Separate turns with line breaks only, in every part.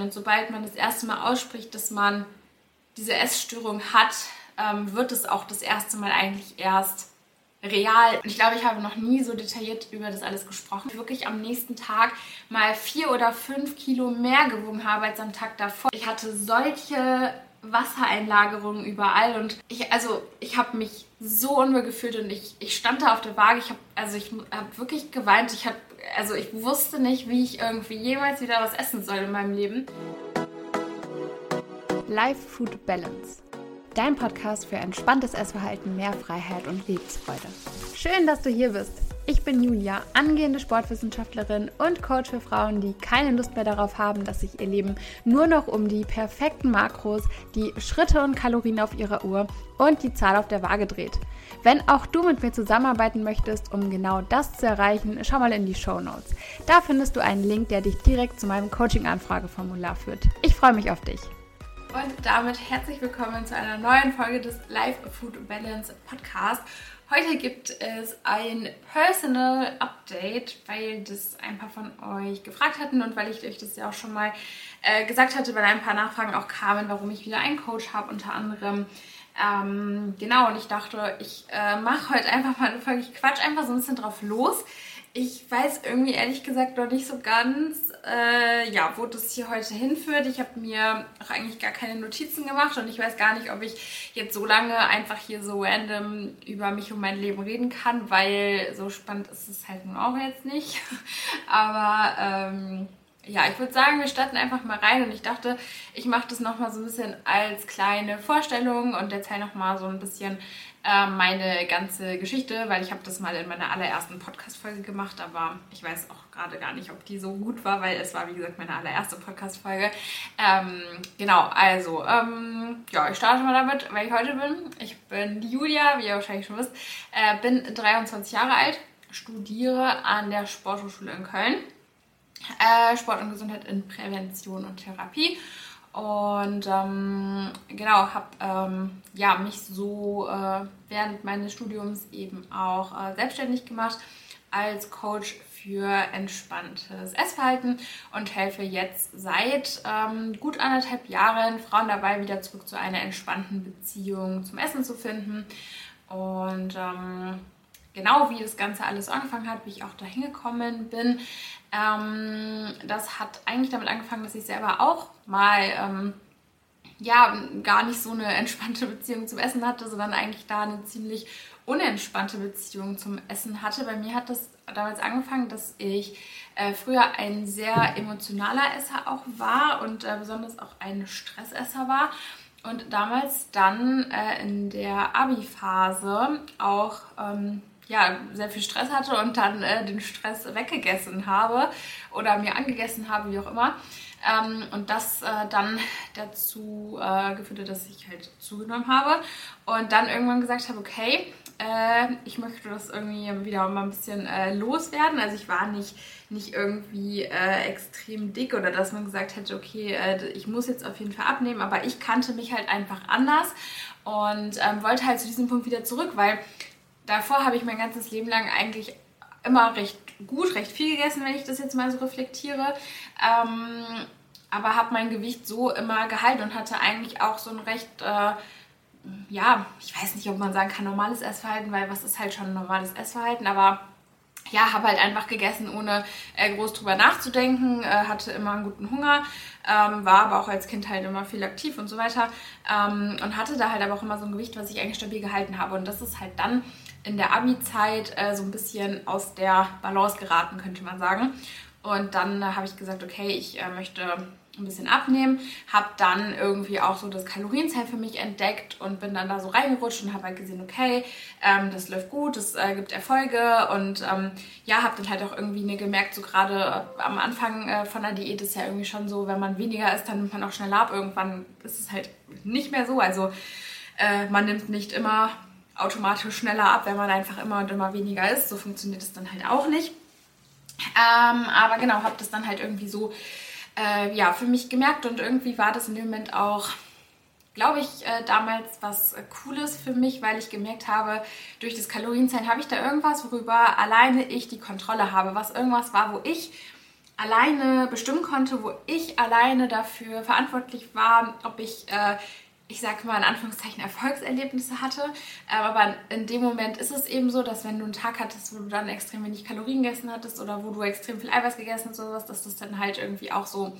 Und sobald man das erste Mal ausspricht, dass man diese Essstörung hat, ähm, wird es auch das erste Mal eigentlich erst real. Ich glaube, ich habe noch nie so detailliert über das alles gesprochen. Ich wirklich am nächsten Tag mal vier oder fünf Kilo mehr gewogen habe als am Tag davor. Ich hatte solche Wassereinlagerungen überall und ich, also ich habe mich so unwohl gefühlt und ich, ich stand da auf der Waage. Ich habe, also ich habe wirklich geweint. Ich habe, also ich wusste nicht, wie ich irgendwie jemals wieder was essen soll in meinem Leben.
Life Food Balance dein Podcast für entspanntes Essverhalten, mehr Freiheit und Lebensfreude. Schön, dass du hier bist. Ich bin Julia, angehende Sportwissenschaftlerin und Coach für Frauen, die keine Lust mehr darauf haben, dass sich ihr Leben nur noch um die perfekten Makros, die Schritte und Kalorien auf ihrer Uhr und die Zahl auf der Waage dreht. Wenn auch du mit mir zusammenarbeiten möchtest, um genau das zu erreichen, schau mal in die Show Notes. Da findest du einen Link, der dich direkt zu meinem Coaching-Anfrageformular führt. Ich freue mich auf dich.
Und damit herzlich willkommen zu einer neuen Folge des Life Food Balance Podcast. Heute gibt es ein Personal Update, weil das ein paar von euch gefragt hatten und weil ich euch das ja auch schon mal äh, gesagt hatte, weil ein paar Nachfragen auch kamen, warum ich wieder einen Coach habe, unter anderem. Ähm, genau, und ich dachte, ich äh, mache heute einfach mal eine Folge. Ich quatsch einfach so ein bisschen drauf los ich weiß irgendwie ehrlich gesagt noch nicht so ganz, äh, ja, wo das hier heute hinführt. Ich habe mir auch eigentlich gar keine Notizen gemacht und ich weiß gar nicht, ob ich jetzt so lange einfach hier so random über mich und mein Leben reden kann, weil so spannend ist es halt nun auch jetzt nicht. Aber ähm, ja, ich würde sagen, wir starten einfach mal rein und ich dachte, ich mache das nochmal so ein bisschen als kleine Vorstellung und erzähle nochmal so ein bisschen meine ganze Geschichte, weil ich habe das mal in meiner allerersten Podcast-Folge gemacht, aber ich weiß auch gerade gar nicht, ob die so gut war, weil es war, wie gesagt, meine allererste Podcast-Folge. Ähm, genau, also, ähm, ja, ich starte mal damit, wer ich heute bin. Ich bin Julia, wie ihr wahrscheinlich schon wisst, äh, bin 23 Jahre alt, studiere an der Sporthochschule in Köln. Äh, Sport und Gesundheit in Prävention und Therapie und ähm, genau, habe ähm, ja, mich so äh, während meines Studiums eben auch äh, selbstständig gemacht als Coach für entspanntes Essverhalten und helfe jetzt seit ähm, gut anderthalb Jahren Frauen dabei, wieder zurück zu einer entspannten Beziehung zum Essen zu finden. Und ähm, genau wie das Ganze alles angefangen hat, wie ich auch da hingekommen bin, ähm, das hat eigentlich damit angefangen, dass ich selber auch mal ähm, ja gar nicht so eine entspannte Beziehung zum Essen hatte, sondern eigentlich da eine ziemlich unentspannte Beziehung zum Essen hatte. Bei mir hat das damals angefangen, dass ich äh, früher ein sehr emotionaler Esser auch war und äh, besonders auch ein Stressesser war. Und damals dann äh, in der Abi-Phase auch ähm, ja, sehr viel Stress hatte und dann äh, den Stress weggegessen habe oder mir angegessen habe, wie auch immer. Ähm, und das äh, dann dazu äh, geführt hat, dass ich halt zugenommen habe und dann irgendwann gesagt habe, okay, äh, ich möchte das irgendwie wieder mal ein bisschen äh, loswerden. Also ich war nicht, nicht irgendwie äh, extrem dick oder dass man gesagt hätte, okay, ich muss jetzt auf jeden Fall abnehmen, aber ich kannte mich halt einfach anders und ähm, wollte halt zu diesem Punkt wieder zurück, weil davor habe ich mein ganzes Leben lang eigentlich immer recht gut, recht viel gegessen, wenn ich das jetzt mal so reflektiere. Ähm, aber habe mein Gewicht so immer gehalten und hatte eigentlich auch so ein recht, äh, ja, ich weiß nicht, ob man sagen kann, normales Essverhalten, weil was ist halt schon ein normales Essverhalten, aber ja, habe halt einfach gegessen, ohne äh, groß drüber nachzudenken, äh, hatte immer einen guten Hunger, ähm, war aber auch als Kind halt immer viel aktiv und so weiter ähm, und hatte da halt aber auch immer so ein Gewicht, was ich eigentlich stabil gehalten habe und das ist halt dann in der Abi-Zeit äh, so ein bisschen aus der Balance geraten, könnte man sagen. Und dann äh, habe ich gesagt, okay, ich äh, möchte ein bisschen abnehmen, habe dann irgendwie auch so das Kalorienzell für mich entdeckt und bin dann da so reingerutscht und habe halt gesehen, okay, ähm, das läuft gut, das äh, gibt Erfolge und ähm, ja, habe dann halt auch irgendwie ne, gemerkt, so gerade am Anfang äh, von der Diät ist ja irgendwie schon so, wenn man weniger isst, dann nimmt man auch schneller ab. Irgendwann ist es halt nicht mehr so, also äh, man nimmt nicht immer automatisch schneller ab, wenn man einfach immer und immer weniger isst. So funktioniert es dann halt auch nicht. Ähm, aber genau, habe das dann halt irgendwie so äh, ja, für mich gemerkt und irgendwie war das in dem Moment auch, glaube ich, äh, damals was äh, Cooles für mich, weil ich gemerkt habe, durch das Kalorienzählen habe ich da irgendwas, worüber alleine ich die Kontrolle habe, was irgendwas war, wo ich alleine bestimmen konnte, wo ich alleine dafür verantwortlich war, ob ich äh, ich sage mal in Anführungszeichen Erfolgserlebnisse hatte. Ähm, aber in dem Moment ist es eben so, dass wenn du einen Tag hattest, wo du dann extrem wenig Kalorien gegessen hattest oder wo du extrem viel Eiweiß gegessen hast oder sowas, dass das dann halt irgendwie auch so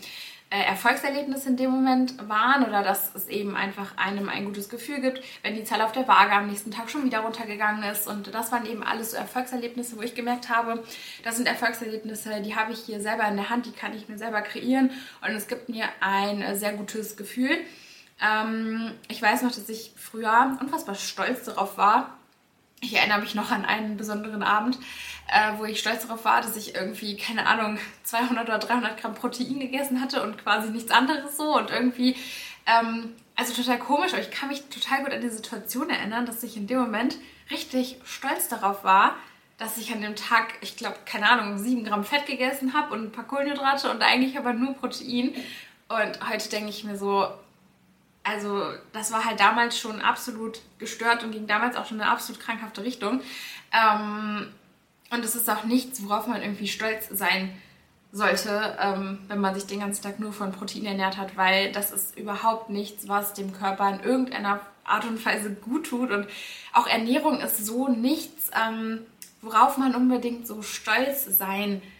äh, Erfolgserlebnisse in dem Moment waren oder dass es eben einfach einem ein gutes Gefühl gibt, wenn die Zahl auf der Waage am nächsten Tag schon wieder runtergegangen ist. Und das waren eben alles so Erfolgserlebnisse, wo ich gemerkt habe, das sind Erfolgserlebnisse, die habe ich hier selber in der Hand, die kann ich mir selber kreieren und es gibt mir ein sehr gutes Gefühl. Ähm, ich weiß noch, dass ich früher unfassbar stolz darauf war. Ich erinnere mich noch an einen besonderen Abend, äh, wo ich stolz darauf war, dass ich irgendwie, keine Ahnung, 200 oder 300 Gramm Protein gegessen hatte und quasi nichts anderes so. Und irgendwie, ähm, also total komisch, aber ich kann mich total gut an die Situation erinnern, dass ich in dem Moment richtig stolz darauf war, dass ich an dem Tag, ich glaube, keine Ahnung, 7 Gramm Fett gegessen habe und ein paar Kohlenhydrate und eigentlich aber nur Protein. Und heute denke ich mir so, also das war halt damals schon absolut gestört und ging damals auch schon in eine absolut krankhafte Richtung. Ähm, und es ist auch nichts, worauf man irgendwie stolz sein sollte, ähm, wenn man sich den ganzen Tag nur von Protein ernährt hat, weil das ist überhaupt nichts, was dem Körper in irgendeiner Art und Weise gut tut. Und auch Ernährung ist so nichts, ähm, worauf man unbedingt so stolz sein kann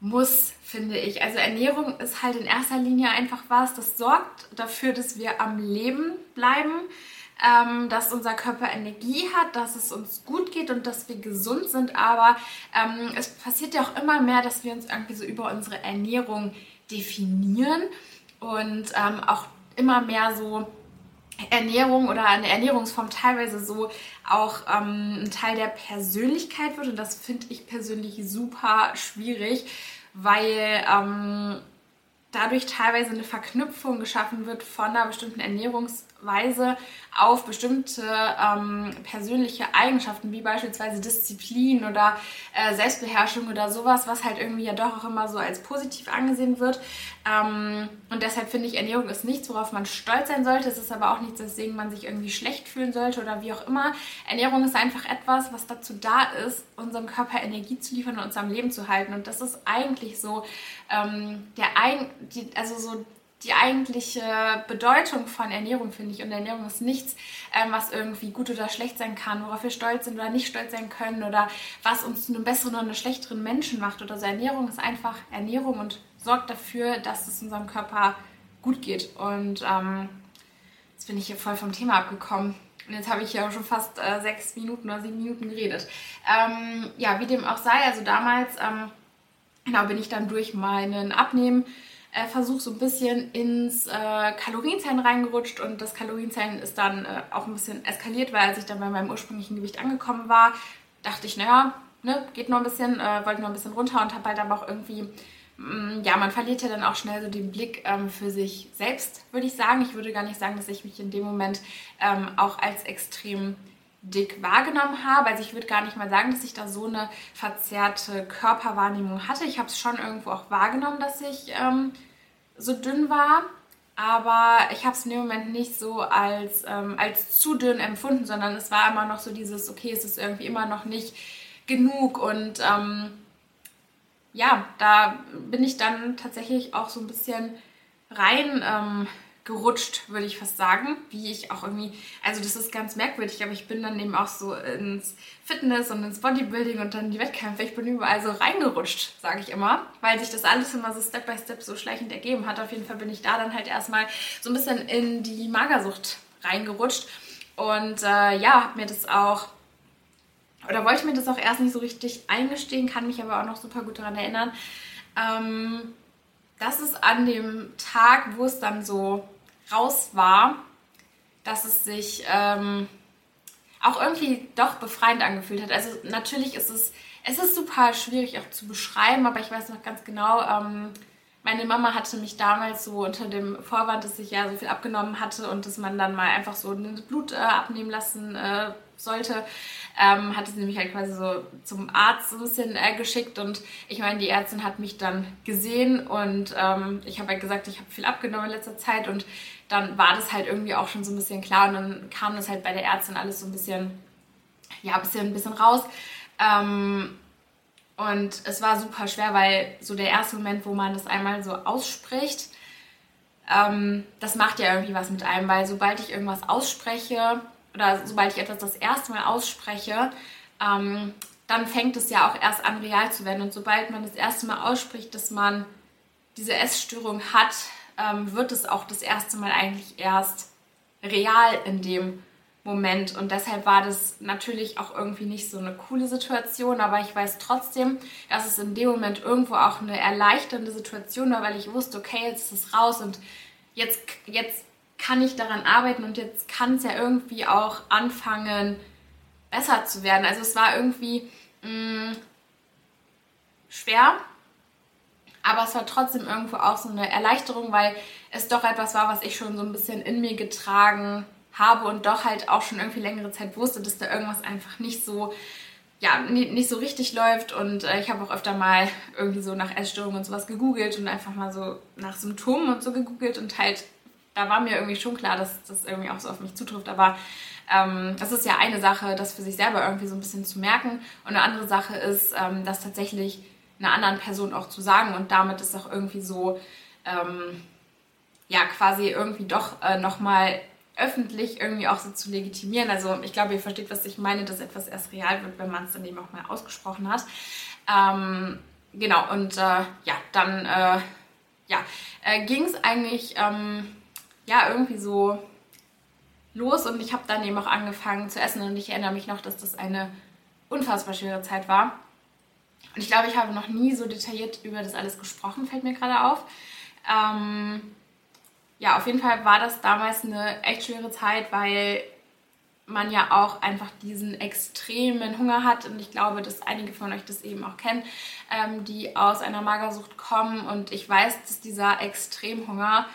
muss, finde ich. Also Ernährung ist halt in erster Linie einfach was, das sorgt dafür, dass wir am Leben bleiben, ähm, dass unser Körper Energie hat, dass es uns gut geht und dass wir gesund sind. Aber ähm, es passiert ja auch immer mehr, dass wir uns irgendwie so über unsere Ernährung definieren und ähm, auch immer mehr so Ernährung oder eine Ernährungsform teilweise so auch ähm, ein Teil der Persönlichkeit wird. Und das finde ich persönlich super schwierig, weil ähm, dadurch teilweise eine Verknüpfung geschaffen wird von einer bestimmten Ernährungsweise auf bestimmte ähm, persönliche Eigenschaften, wie beispielsweise Disziplin oder äh, Selbstbeherrschung oder sowas, was halt irgendwie ja doch auch immer so als positiv angesehen wird. Ähm, und deshalb finde ich, Ernährung ist nichts, worauf man stolz sein sollte. Es ist aber auch nichts, weswegen man sich irgendwie schlecht fühlen sollte oder wie auch immer. Ernährung ist einfach etwas, was dazu da ist, unserem Körper Energie zu liefern und uns am Leben zu halten. Und das ist eigentlich so ähm, der ein, die, also so die eigentliche Bedeutung von Ernährung, finde ich. Und Ernährung ist nichts, ähm, was irgendwie gut oder schlecht sein kann, worauf wir stolz sind oder nicht stolz sein können oder was uns zu einem besseren oder einem schlechteren Menschen macht oder so. Ernährung ist einfach Ernährung und sorgt dafür, dass es unserem Körper gut geht. Und ähm, jetzt bin ich hier voll vom Thema abgekommen. Und jetzt habe ich ja schon fast äh, sechs Minuten oder sieben Minuten geredet. Ähm, ja, wie dem auch sei, also damals ähm, genau, bin ich dann durch meinen Abnehmen äh, Versuch so ein bisschen ins äh, Kalorienzellen reingerutscht und das Kalorienzellen ist dann äh, auch ein bisschen eskaliert, weil als ich dann bei meinem ursprünglichen Gewicht angekommen war, dachte ich, naja, ne, geht noch ein bisschen, äh, wollte noch ein bisschen runter und habe halt aber auch irgendwie, mh, mm, ja, man verliert ja dann auch schnell so den Blick ähm, für sich selbst, würde ich sagen. Ich würde gar nicht sagen, dass ich mich in dem Moment ähm, auch als extrem dick wahrgenommen habe. Also ich würde gar nicht mal sagen, dass ich da so eine verzerrte Körperwahrnehmung hatte. Ich habe es schon irgendwo auch wahrgenommen, dass ich ähm, so dünn war. Aber ich habe es in dem Moment nicht so als, ähm, als zu dünn empfunden, sondern es war immer noch so dieses, okay, es ist irgendwie immer noch nicht genug. Und ähm, ja, da bin ich dann tatsächlich auch so ein bisschen rein ähm, gerutscht, würde ich fast sagen. Wie ich auch irgendwie, also das ist ganz merkwürdig, aber ich bin dann eben auch so ins Fitness und ins Bodybuilding und dann die Wettkämpfe. Ich bin überall so reingerutscht, sage ich immer, weil sich das alles immer so Step by Step so schleichend ergeben hat. Auf jeden Fall bin ich da dann halt erstmal so ein bisschen in die Magersucht reingerutscht und äh, ja, habe mir das auch oder wollte mir das auch erst nicht so richtig eingestehen, kann mich aber auch noch super gut daran erinnern. Ähm, dass es an dem Tag, wo es dann so raus war, dass es sich ähm, auch irgendwie doch befreiend angefühlt hat. Also natürlich ist es, es ist super schwierig auch zu beschreiben, aber ich weiß noch ganz genau, ähm, meine Mama hatte mich damals so unter dem Vorwand, dass ich ja so viel abgenommen hatte und dass man dann mal einfach so das Blut äh, abnehmen lassen äh, sollte, ähm, hat es nämlich halt quasi so zum Arzt so ein bisschen äh, geschickt und ich meine, die Ärztin hat mich dann gesehen und ähm, ich habe halt gesagt, ich habe viel abgenommen in letzter Zeit und dann war das halt irgendwie auch schon so ein bisschen klar und dann kam das halt bei der Ärztin alles so ein bisschen, ja, ein bisschen, ein bisschen raus. Ähm, Und es war super schwer, weil so der erste Moment, wo man das einmal so ausspricht, ähm, das macht ja irgendwie was mit einem, weil sobald ich irgendwas ausspreche oder sobald ich etwas das erste Mal ausspreche, ähm, dann fängt es ja auch erst an, real zu werden. Und sobald man das erste Mal ausspricht, dass man diese Essstörung hat, ähm, wird es auch das erste Mal eigentlich erst real in dem Moment. Und deshalb war das natürlich auch irgendwie nicht so eine coole Situation, aber ich weiß trotzdem, dass es in dem Moment irgendwo auch eine erleichternde Situation war, weil ich wusste, okay, jetzt ist es raus und jetzt, jetzt kann ich daran arbeiten und jetzt kann es ja irgendwie auch anfangen, besser zu werden. Also es war irgendwie mh, mm, schwer, aber es war trotzdem irgendwo auch so eine Erleichterung, weil es doch etwas war, was ich schon so ein bisschen in mir getragen habe und doch halt auch schon irgendwie längere Zeit wusste, dass da irgendwas einfach nicht so ja, nicht so richtig läuft. Und äh, ich habe auch öfter mal irgendwie so nach Essstörungen und sowas gegoogelt und einfach mal so nach Symptomen und so gegoogelt. Und halt, da war mir irgendwie schon klar, dass das irgendwie auch so auf mich zutrifft, aber ähm, das ist ja eine Sache, das für sich selber irgendwie so ein bisschen zu merken. Und eine andere Sache ist, ähm, das tatsächlich einer anderen Person auch zu sagen und damit ist auch irgendwie so, ähm, ja, quasi irgendwie doch äh, nochmal öffentlich irgendwie auch so zu legitimieren. Also ich glaube, ihr versteht, was ich meine, dass etwas erst real wird, wenn man es dann eben auch mal ausgesprochen hat. Ähm, genau, und äh, ja, dann äh, ja, äh, ging es eigentlich ähm, ja irgendwie so los und ich habe dann eben auch angefangen zu essen und ich erinnere mich noch, dass das eine unfassbar schwere Zeit war. Und ich glaube, ich habe noch nie so detailliert über das alles gesprochen, fällt mir gerade auf. Ähm, ja, auf jeden Fall war das damals eine echt schwere Zeit, weil man ja auch einfach diesen extremen Hunger hat. Und ich glaube, dass einige von euch das eben auch kennen, ähm, die aus einer Magersucht kommen. Und ich weiß, dass dieser Extremhunger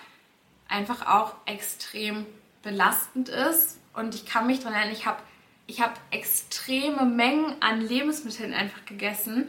einfach auch extrem belastend ist. Und ich kann mich daran erinnern, ich habe ich hab extreme Mengen an Lebensmitteln einfach gegessen,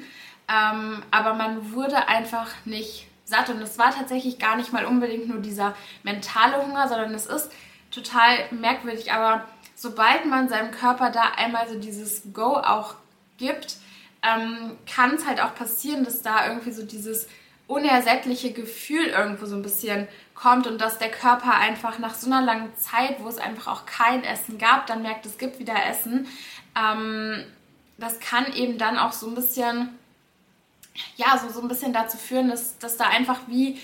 ähm, aber man wurde einfach nicht satt. Und es war tatsächlich gar nicht mal unbedingt nur dieser mentale Hunger, sondern es ist total merkwürdig. Aber sobald man seinem Körper da einmal so dieses Go auch gibt, ähm, kann es halt auch passieren, dass da irgendwie so dieses unersättliche Gefühl irgendwo so ein bisschen kommt und dass der Körper einfach nach so einer langen Zeit, wo es einfach auch kein Essen gab, dann merkt, es gibt wieder Essen. Ähm, das kann eben dann auch so ein bisschen ja, so, so ein bisschen dazu führen, dass, dass da einfach wie,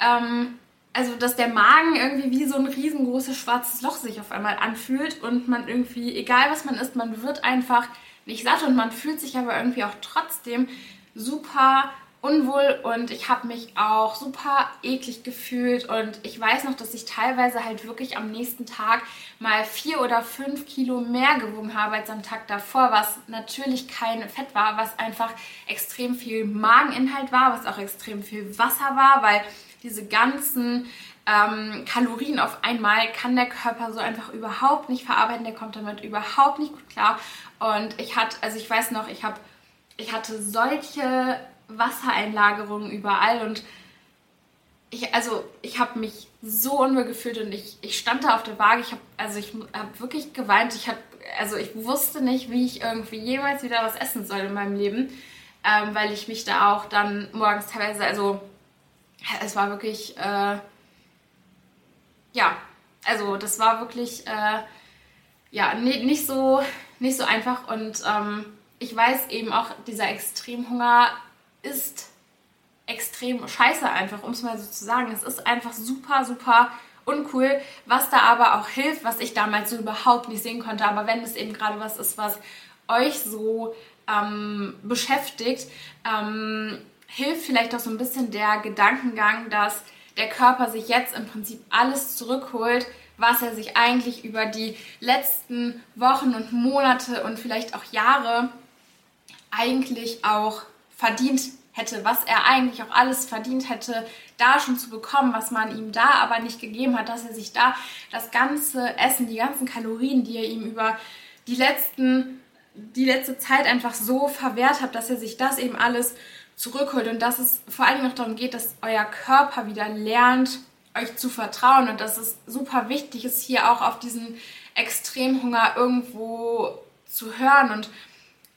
ähm, also dass der Magen irgendwie wie so ein riesengroßes schwarzes Loch sich auf einmal anfühlt und man irgendwie, egal was man isst, man wird einfach nicht satt und man fühlt sich aber irgendwie auch trotzdem super unwohl und ich habe mich auch super eklig gefühlt und ich weiß noch, dass ich teilweise halt wirklich am nächsten Tag mal vier oder fünf Kilo mehr gewogen habe als am Tag davor, was natürlich kein Fett war, was einfach extrem viel Mageninhalt war, was auch extrem viel Wasser war, weil diese ganzen ähm, Kalorien auf einmal kann der Körper so einfach überhaupt nicht verarbeiten, der kommt damit überhaupt nicht gut klar und ich hatte, also ich weiß noch, ich habe ich hatte solche Wassereinlagerungen überall und ich, also ich habe mich so unwohl gefühlt und ich, ich stand da auf der Waage, ich habe also ich habe wirklich geweint, ich habe also ich wusste nicht, wie ich irgendwie jemals wieder was essen soll in meinem Leben, ähm, weil ich mich da auch dann morgens teilweise, also es war wirklich, äh, ja, also das war wirklich, äh, ja, nicht so, nicht so einfach und ähm, ich weiß eben auch, dieser Extremhunger ist extrem scheiße einfach, um es mal so zu sagen. Es ist einfach super, super uncool, was da aber auch hilft, was ich damals so überhaupt nicht sehen konnte. Aber wenn es eben gerade was ist, was euch so ähm, beschäftigt, ähm, hilft vielleicht auch so ein bisschen der Gedankengang, dass der Körper sich jetzt im Prinzip alles zurückholt, was er sich eigentlich über die letzten Wochen und Monate und vielleicht auch Jahre eigentlich auch verdient hätte, was er eigentlich auch alles verdient hätte, da schon zu bekommen, was man ihm da aber nicht gegeben hat, dass er sich da das ganze Essen, die ganzen Kalorien, die er ihm über die letzten die letzte Zeit einfach so verwehrt hat, dass er sich das eben alles zurückholt. Und dass es vor allem noch darum geht, dass euer Körper wieder lernt, euch zu vertrauen. Und dass es super wichtig ist, hier auch auf diesen Extremhunger irgendwo zu hören. Und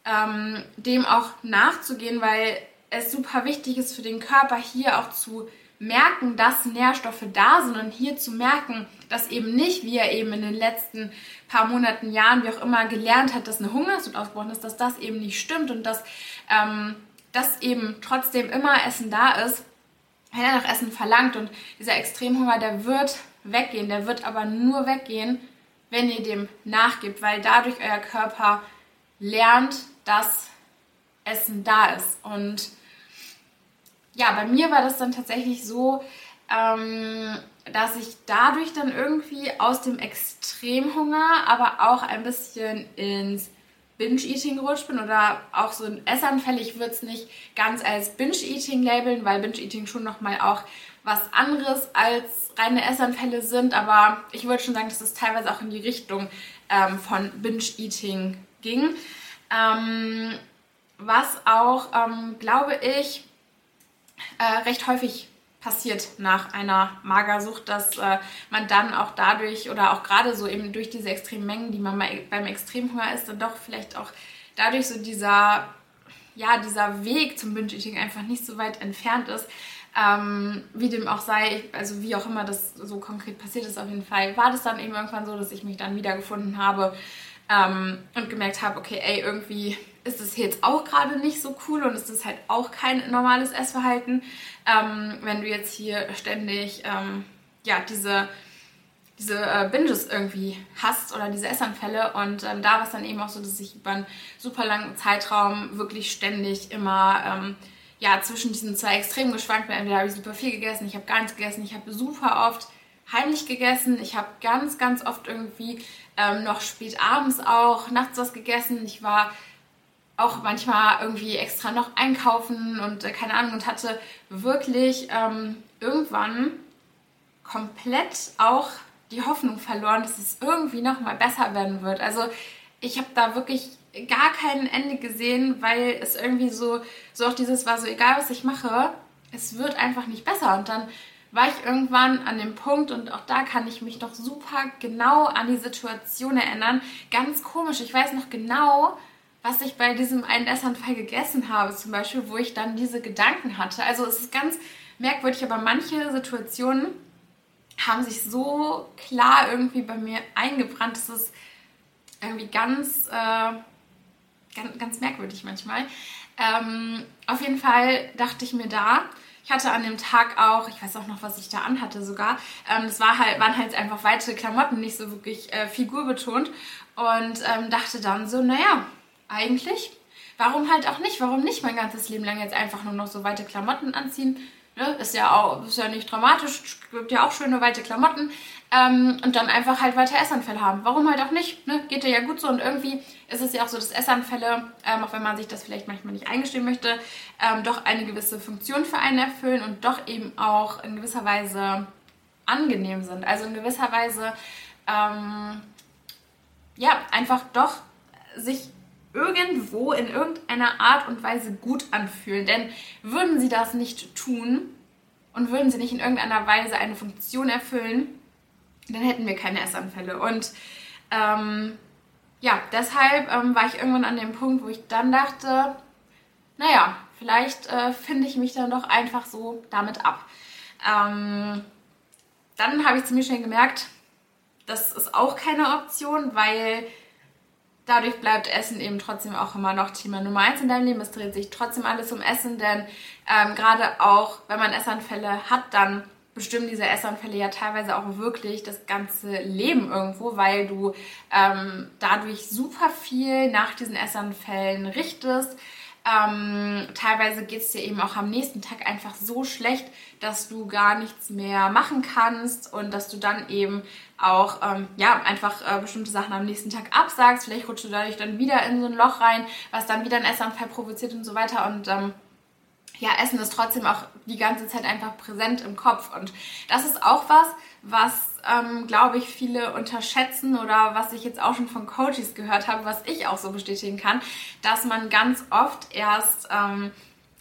ähm, dem auch nachzugehen, weil es super wichtig ist für den Körper hier auch zu merken, dass Nährstoffe da sind und hier zu merken, dass eben nicht, wie er eben in den letzten paar Monaten, Jahren, wie auch immer gelernt hat, dass eine Hungersnot ausgebrochen ist, dass das eben nicht stimmt und dass, ähm, dass eben trotzdem immer Essen da ist, wenn er nach Essen verlangt. Und dieser Extremhunger, der wird weggehen, der wird aber nur weggehen, wenn ihr dem nachgibt, weil dadurch euer Körper lernt, dass Essen da ist und ja, bei mir war das dann tatsächlich so, ähm, dass ich dadurch dann irgendwie aus dem Extremhunger, aber auch ein bisschen ins Binge-Eating gerutscht bin oder auch so ein Essanfälle. Ich würde es nicht ganz als Binge-Eating labeln, weil Binge-Eating schon nochmal auch was anderes als reine Essanfälle sind, aber ich würde schon sagen, dass es teilweise auch in die Richtung ähm, von Binge-Eating ging. Ähm, was auch, ähm, glaube ich, äh, recht häufig passiert nach einer Magersucht, dass äh, man dann auch dadurch oder auch gerade so eben durch diese extremen Mengen, die man beim Extremhunger isst, dann doch vielleicht auch dadurch so dieser, ja, dieser Weg zum Binge-Eating einfach nicht so weit entfernt ist. Ähm, wie dem auch sei, also wie auch immer das so konkret passiert ist, auf jeden Fall war das dann eben irgendwann so, dass ich mich dann wiedergefunden habe ähm, und gemerkt habe, okay, ey, irgendwie ist es jetzt auch gerade nicht so cool und es ist halt auch kein normales Essverhalten, ähm, wenn du jetzt hier ständig ähm, ja, diese, diese äh, Binges irgendwie hast oder diese Essanfälle. Und ähm, da war es dann eben auch so, dass ich über einen super langen Zeitraum wirklich ständig immer ähm, ja, zwischen diesen zwei Extremen geschwankt bin. Entweder habe ich super viel gegessen, ich habe gar nichts gegessen, ich habe super oft heimlich gegessen. Ich habe ganz, ganz oft irgendwie ähm, noch spät abends auch nachts was gegessen. Ich war auch manchmal irgendwie extra noch einkaufen und äh, keine Ahnung und hatte wirklich ähm, irgendwann komplett auch die Hoffnung verloren, dass es irgendwie noch mal besser werden wird. Also ich habe da wirklich gar kein Ende gesehen, weil es irgendwie so so auch dieses war so egal was ich mache, es wird einfach nicht besser und dann war ich irgendwann an dem Punkt und auch da kann ich mich noch super genau an die Situation erinnern. Ganz komisch, ich weiß noch genau, was ich bei diesem einen Essanfall gegessen habe, zum Beispiel, wo ich dann diese Gedanken hatte. Also es ist ganz merkwürdig, aber manche Situationen haben sich so klar irgendwie bei mir eingebrannt, dass es irgendwie ganz, äh, ganz, ganz, merkwürdig manchmal. Ähm, auf jeden Fall dachte ich mir da, ich hatte an dem Tag auch, ich weiß auch noch, was ich da anhatte sogar, ähm, das war halt, waren halt einfach weite Klamotten, nicht so wirklich äh, figurbetont und ähm, dachte dann so, naja, eigentlich. Warum halt auch nicht? Warum nicht mein ganzes Leben lang jetzt einfach nur noch so weite Klamotten anziehen? Ne? Ist ja auch ist ja nicht dramatisch, gibt ja auch schöne weite Klamotten. Ähm, und dann einfach halt weiter Essanfälle haben. Warum halt auch nicht? Ne? Geht ja gut so und irgendwie ist es ja auch so, dass Essanfälle, ähm, auch wenn man sich das vielleicht manchmal nicht eingestehen möchte, ähm, doch eine gewisse Funktion für einen erfüllen und doch eben auch in gewisser Weise angenehm sind. Also in gewisser Weise ähm, ja einfach doch sich irgendwo in irgendeiner Art und Weise gut anfühlen. Denn würden sie das nicht tun und würden sie nicht in irgendeiner Weise eine Funktion erfüllen, dann hätten wir keine Essanfälle. Und ähm, ja, deshalb ähm, war ich irgendwann an dem Punkt, wo ich dann dachte, naja, vielleicht äh, finde ich mich dann doch einfach so damit ab. Ähm, dann habe ich ziemlich schnell gemerkt, das ist auch keine Option, weil dadurch bleibt Essen eben trotzdem auch immer noch Thema Nummer eins in deinem Leben. Es dreht sich trotzdem alles um Essen, denn ähm, gerade auch, wenn man Essanfälle hat, dann bestimmen diese Essanfälle ja teilweise auch wirklich das ganze Leben irgendwo, weil du ähm, dadurch super viel nach diesen Essanfällen richtest. Ähm, teilweise geht es dir eben auch am nächsten Tag einfach so schlecht, dass du gar nichts mehr machen kannst und dass du dann eben auch ähm, ja, einfach äh, bestimmte Sachen am nächsten Tag absagst. Vielleicht rutschst du dadurch dann wieder in so ein Loch rein, was dann wieder ein Essanfall provoziert und so weiter. Und ähm, ja, Essen ist trotzdem auch die ganze Zeit einfach präsent im Kopf. Und das ist auch was, was, ähm, glaube ich, viele unterschätzen oder was ich jetzt auch schon von Coaches gehört habe, was ich auch so bestätigen kann, dass man ganz oft erst ähm,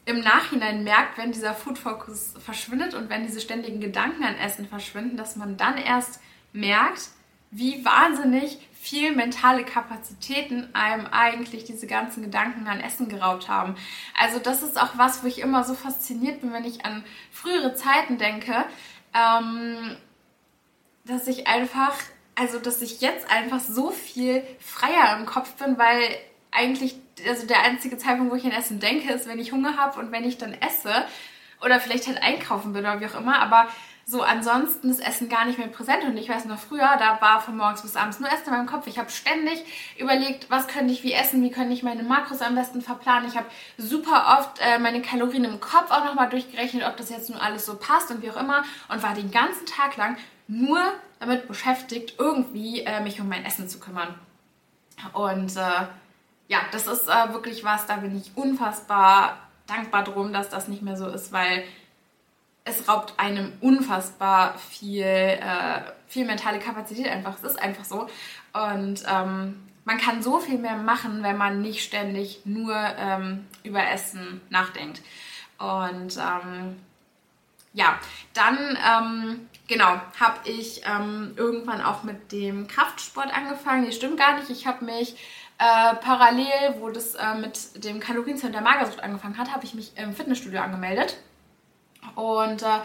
im Nachhinein merkt, wenn dieser Food Focus verschwindet und wenn diese ständigen Gedanken an Essen verschwinden, dass man dann erst merkt, wie wahnsinnig viel mentale Kapazitäten einem eigentlich diese ganzen Gedanken an Essen geraubt haben. Also das ist auch was, wo ich immer so fasziniert bin, wenn ich an frühere Zeiten denke, ähm, dass ich einfach, also dass ich jetzt einfach so viel freier im Kopf bin, weil eigentlich, also der einzige Zeitpunkt, wo ich an Essen denke, ist, wenn ich Hunger habe und wenn ich dann esse oder vielleicht halt einkaufen bin oder wie auch immer, aber so ansonsten ist Essen gar nicht mehr präsent und ich weiß noch früher, da war von morgens bis abends nur Essen in meinem Kopf. Ich habe ständig überlegt, was könnte ich wie essen, wie könnte ich meine Makros am besten verplanen. Ich habe super oft äh, meine Kalorien im Kopf auch nochmal durchgerechnet, ob das jetzt nun alles so passt und wie auch immer und war den ganzen Tag lang nur damit beschäftigt, irgendwie äh, mich um mein Essen zu kümmern. Und äh, ja, das ist äh, wirklich was, da bin ich unfassbar dankbar drum, dass das nicht mehr so ist, weil es raubt einem unfassbar viel, äh, viel mentale Kapazität einfach. Es ist einfach so. Und ähm, man kann so viel mehr machen, wenn man nicht ständig nur ähm, über Essen nachdenkt. Und ähm, ja, dann ähm, genau habe ich ähm, irgendwann auch mit dem Kraftsport angefangen. Nee, stimmt gar nicht. Ich habe mich äh, parallel, wo das äh, mit dem Kalorienzellen der Magersucht angefangen hat, habe ich mich im Fitnessstudio angemeldet und äh,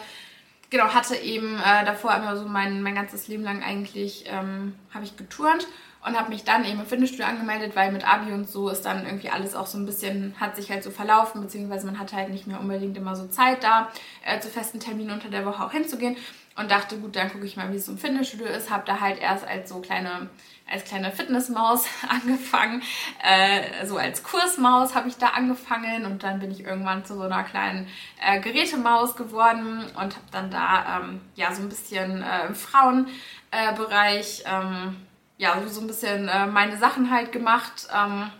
genau, hatte eben äh, davor immer so mein, mein ganzes Leben lang eigentlich, ähm, habe ich geturnt und habe mich dann eben im Fitnessstudio angemeldet, weil mit Abi und so ist dann irgendwie alles auch so ein bisschen, hat sich halt so verlaufen, beziehungsweise man hatte halt nicht mehr unbedingt immer so Zeit da, äh, zu festen Terminen unter der Woche auch hinzugehen. Und dachte, gut, dann gucke ich mal, wie es so im Fitnessstudio ist, habe da halt erst als so kleine als kleine Fitnessmaus angefangen. Äh, so als Kursmaus habe ich da angefangen und dann bin ich irgendwann zu so einer kleinen äh, Gerätemaus geworden und habe dann da ähm, ja so ein bisschen äh, im Frauenbereich ähm, ja so ein bisschen äh, meine Sachen halt gemacht. Ähm,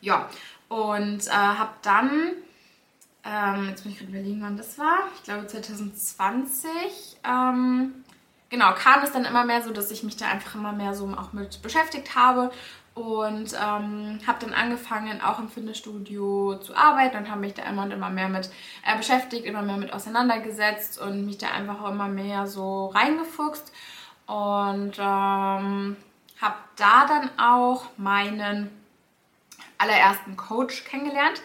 ja und äh, habe dann ähm, jetzt muss ich gerade überlegen, wann das war. Ich glaube 2020 genau, kam es dann immer mehr so, dass ich mich da einfach immer mehr so auch mit beschäftigt habe und ähm, habe dann angefangen, auch im Fitnessstudio zu arbeiten und habe mich da immer und immer mehr mit äh, beschäftigt, immer mehr mit auseinandergesetzt und mich da einfach auch immer mehr so reingefuchst und ähm, habe da dann auch meinen allerersten Coach kennengelernt.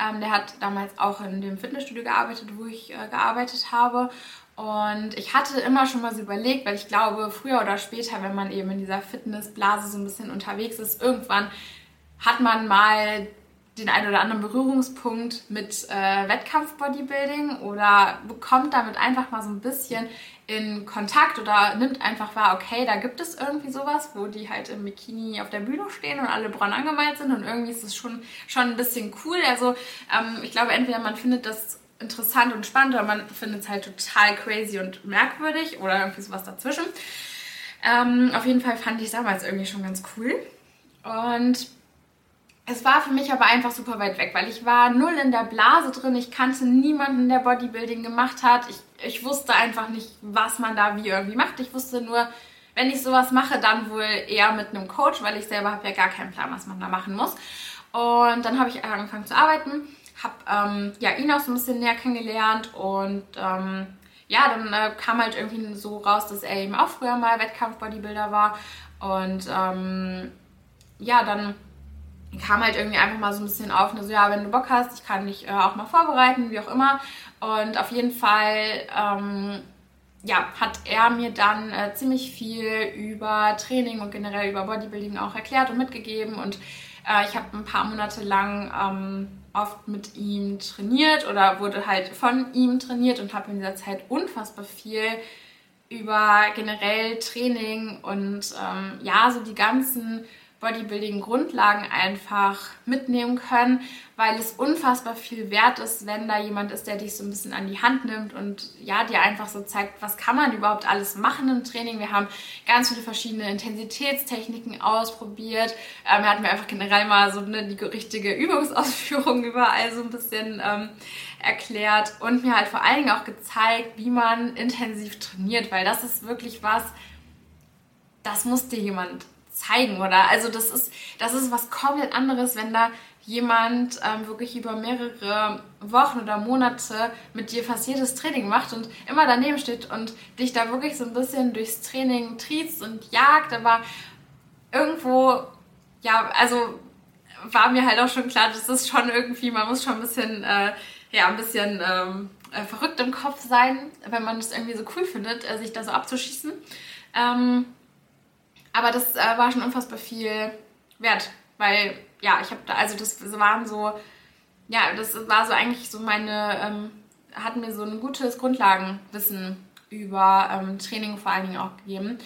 Ähm, der hat damals auch in dem Fitnessstudio gearbeitet, wo ich äh, gearbeitet habe. Und ich hatte immer schon mal so überlegt, weil ich glaube, früher oder später, wenn man eben in dieser Fitnessblase so ein bisschen unterwegs ist, irgendwann hat man mal den einen oder anderen Berührungspunkt mit äh, Wettkampf-Bodybuilding oder bekommt damit einfach mal so ein bisschen in Kontakt oder nimmt einfach wahr, okay, da gibt es irgendwie sowas, wo die halt im Bikini auf der Bühne stehen und alle braun angemalt sind und irgendwie ist es schon, schon ein bisschen cool. Also ähm, ich glaube, entweder man findet das interessant und spannend oder man findet es halt total crazy und merkwürdig oder irgendwie sowas dazwischen. Ähm, auf jeden Fall fand ich es damals irgendwie schon ganz cool. Und es war für mich aber einfach super weit weg, weil ich war null in der Blase drin. Ich kannte niemanden, der Bodybuilding gemacht hat. Ich, ich wusste einfach nicht, was man da wie irgendwie macht. Ich wusste nur, wenn ich sowas mache, dann wohl eher mit einem Coach, weil ich selber habe ja gar keinen Plan, was man da machen muss. Und dann habe ich angefangen zu arbeiten habe ähm, ja, ihn auch so ein bisschen näher kennengelernt und ähm, ja, dann äh, kam halt irgendwie so raus, dass er eben auch früher mal Wettkampf-Bodybuilder war und ähm, ja, dann kam halt irgendwie einfach mal so ein bisschen auf, so ja, wenn du Bock hast, ich kann dich äh, auch mal vorbereiten, wie auch immer. Und auf jeden Fall ähm, ja, hat er mir dann äh, ziemlich viel über Training und generell über Bodybuilding auch erklärt und mitgegeben und äh, ich habe ein paar Monate lang ähm, oft mit ihm trainiert oder wurde halt von ihm trainiert und habe in dieser Zeit unfassbar viel über generell Training und ähm, ja, so die ganzen Bodybuilding-Grundlagen einfach mitnehmen können, weil es unfassbar viel wert ist, wenn da jemand ist, der dich so ein bisschen an die Hand nimmt und ja, dir einfach so zeigt, was kann man überhaupt alles machen im Training. Wir haben ganz viele verschiedene Intensitätstechniken ausprobiert. Ähm, er hat mir einfach generell mal so eine, die richtige Übungsausführung überall so ein bisschen ähm, erklärt und mir halt vor allen Dingen auch gezeigt, wie man intensiv trainiert, weil das ist wirklich was, das muss dir jemand zeigen, oder? Also das ist, das ist was komplett anderes, wenn da jemand ähm, wirklich über mehrere Wochen oder Monate mit dir fast jedes Training macht und immer daneben steht und dich da wirklich so ein bisschen durchs Training triezt und jagt, aber irgendwo, ja, also war mir halt auch schon klar, das ist schon irgendwie, man muss schon ein bisschen, äh, ja, ein bisschen ähm, äh, verrückt im Kopf sein, wenn man es irgendwie so cool findet, äh, sich da so abzuschießen. Ähm, aber das äh, war schon unfassbar viel wert, weil ja, ich habe da, also das waren so, ja, das war so eigentlich so meine, ähm, hat mir so ein gutes Grundlagenwissen über ähm, Training vor allen Dingen auch gegeben.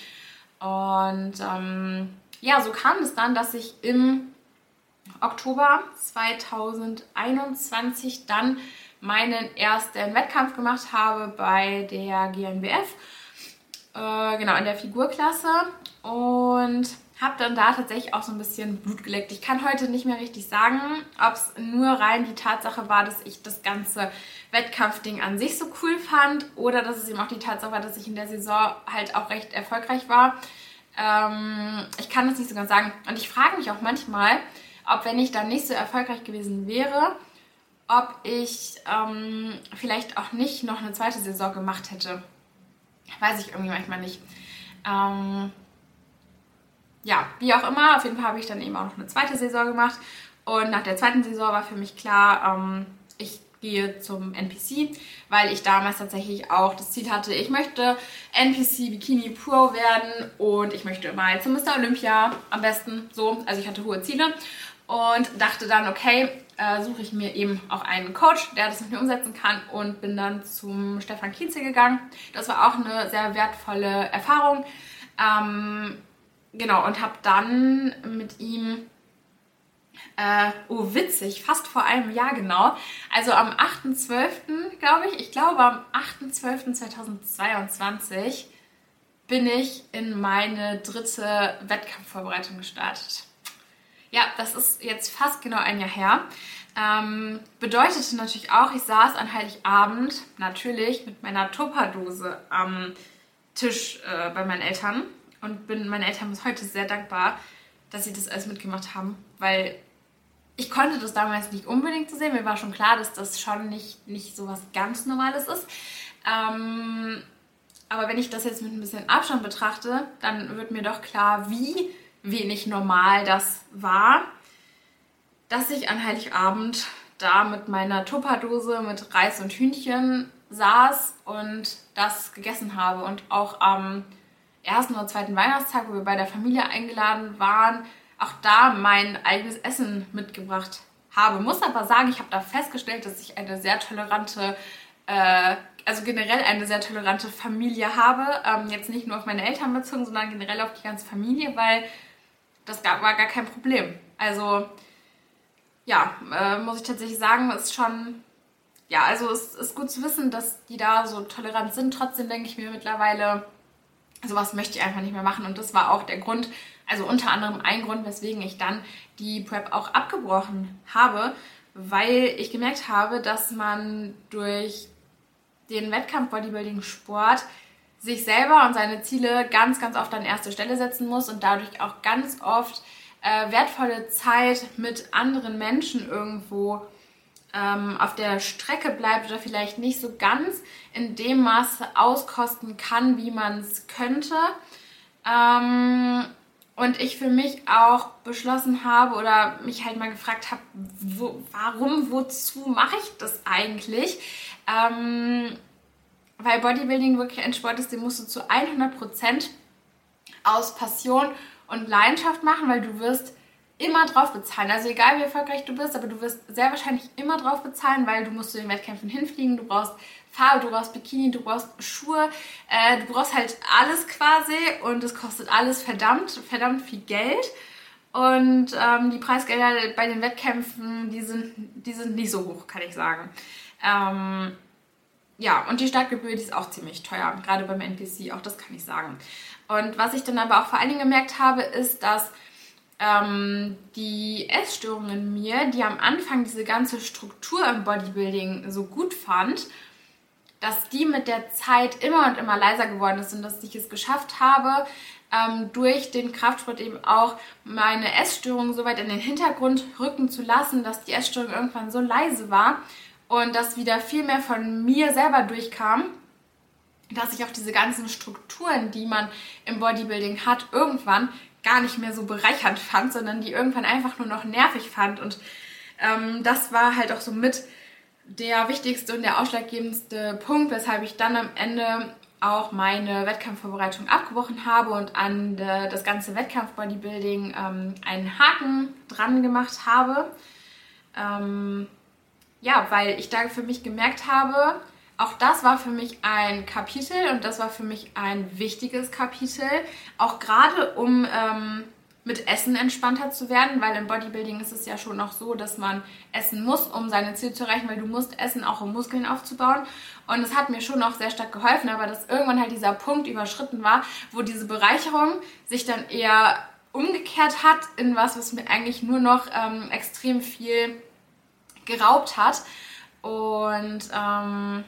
Und ähm, ja, so kam es dann, dass ich im Oktober 2021 dann meinen ersten Wettkampf gemacht habe bei der GNBF, äh, genau in der Figurklasse und habe dann da tatsächlich auch so ein bisschen Blut geleckt. Ich kann heute nicht mehr richtig sagen, ob es nur rein die Tatsache war, dass ich das ganze Wettkampfding an sich so cool fand oder dass es eben auch die Tatsache war, dass ich in der Saison halt auch recht erfolgreich war. Ähm, ich kann das nicht so ganz sagen. Und ich frage mich auch manchmal, ob wenn ich dann nicht so erfolgreich gewesen wäre, ob ich ähm, vielleicht auch nicht noch eine zweite Saison gemacht hätte. Weiß ich irgendwie manchmal nicht. Ähm, ja, wie auch immer, auf jeden Fall habe ich dann eben auch noch eine zweite Saison gemacht. Und nach der zweiten Saison war für mich klar, ähm, ich gehe zum NPC, weil ich damals tatsächlich auch das Ziel hatte, ich möchte NPC Bikini Pro werden und ich möchte mal zum Mr. Olympia am besten so. Also ich hatte hohe Ziele und dachte dann, okay, äh, suche ich mir eben auch einen Coach, der das mit mir umsetzen kann und bin dann zum Stefan Kienze gegangen. Das war auch eine sehr wertvolle Erfahrung. Ähm, genau, und habe dann mit ihm, äh, oh witzig, fast vor einem Jahr genau, also am 8.12., glaube ich, ich glaube am 8.12.2022 bin ich in meine dritte Wettkampfvorbereitung gestartet. Ja, das ist jetzt fast genau ein Jahr her. Ähm, bedeutete natürlich auch, ich saß an Heiligabend natürlich mit meiner Tupperdose am Tisch äh, bei meinen Eltern und bin meinen Eltern bis heute sehr dankbar, dass sie das alles mitgemacht haben, weil ich konnte das damals nicht unbedingt so sehen. Mir war schon klar, dass das schon nicht, nicht so was ganz Normales ist. Ähm, aber wenn ich das jetzt mit ein bisschen Abstand betrachte, dann wird mir doch klar, wie wenig normal das war, dass ich an Heiligabend da mit meiner Tupperdose mit Reis und Hühnchen saß und das gegessen habe und auch am ersten oder zweiten Weihnachtstag, wo wir bei der Familie eingeladen waren, auch da mein eigenes Essen mitgebracht habe. Muss aber sagen, ich habe da festgestellt, dass ich eine sehr tolerante, äh, also generell eine sehr tolerante Familie habe. Ähm, jetzt nicht nur auf meine Eltern bezogen, sondern generell auf die ganze Familie, weil das war gar kein Problem. Also ja, äh, muss ich tatsächlich sagen, ist schon, ja, also es ist gut zu wissen, dass die da so tolerant sind. Trotzdem denke ich mir mittlerweile, sowas möchte ich einfach nicht mehr machen. Und das war auch der Grund, also unter anderem ein Grund, weswegen ich dann die Prep auch abgebrochen habe, weil ich gemerkt habe, dass man durch den Wettkampf-Bodybuilding-Sport sich selber und seine Ziele ganz, ganz oft an erste Stelle setzen muss und dadurch auch ganz oft äh, wertvolle Zeit mit anderen Menschen irgendwo ähm, auf der Strecke bleibt oder vielleicht nicht so ganz in dem Maße auskosten kann, wie man es könnte. Ähm, und ich für mich auch beschlossen habe oder mich halt mal gefragt habe, wo, warum, wozu mache ich das eigentlich? Ähm, weil Bodybuilding wirklich ein Sport ist, den musst du zu 100% aus Passion und Leidenschaft machen, weil du wirst immer drauf bezahlen. Also egal wie erfolgreich du bist, aber du wirst sehr wahrscheinlich immer drauf bezahlen, weil du musst zu den Wettkämpfen hinfliegen, du brauchst Farbe, du brauchst Bikini, du brauchst Schuhe, äh, du brauchst halt alles quasi und es kostet alles verdammt, verdammt viel Geld. Und ähm, die Preisgelder bei den Wettkämpfen, die sind, die sind nicht so hoch, kann ich sagen. Ähm, ja, und die Startgebühr, die ist auch ziemlich teuer, gerade beim NPC, auch das kann ich sagen. Und was ich dann aber auch vor allen Dingen gemerkt habe, ist, dass ähm, die Essstörung in mir, die am Anfang diese ganze Struktur im Bodybuilding so gut fand, dass die mit der Zeit immer und immer leiser geworden ist und dass ich es geschafft habe, ähm, durch den Kraftsport eben auch meine Essstörung so weit in den Hintergrund rücken zu lassen, dass die Essstörung irgendwann so leise war und dass wieder viel mehr von mir selber durchkam, dass ich auch diese ganzen Strukturen, die man im Bodybuilding hat, irgendwann gar nicht mehr so bereichernd fand, sondern die irgendwann einfach nur noch nervig fand. Und ähm, das war halt auch so mit der wichtigste und der ausschlaggebendste Punkt, weshalb ich dann am Ende auch meine Wettkampfvorbereitung abgebrochen habe und an das ganze Wettkampf-Bodybuilding ähm, einen Haken dran gemacht habe. Ähm, ja, weil ich da für mich gemerkt habe, auch das war für mich ein Kapitel und das war für mich ein wichtiges Kapitel, auch gerade um ähm, mit Essen entspannter zu werden, weil im Bodybuilding ist es ja schon noch so, dass man essen muss, um seine Ziele zu erreichen, weil du musst essen, auch um Muskeln aufzubauen. Und es hat mir schon noch sehr stark geholfen, aber dass irgendwann halt dieser Punkt überschritten war, wo diese Bereicherung sich dann eher umgekehrt hat in was, was mir eigentlich nur noch ähm, extrem viel geraubt hat. Und ähm,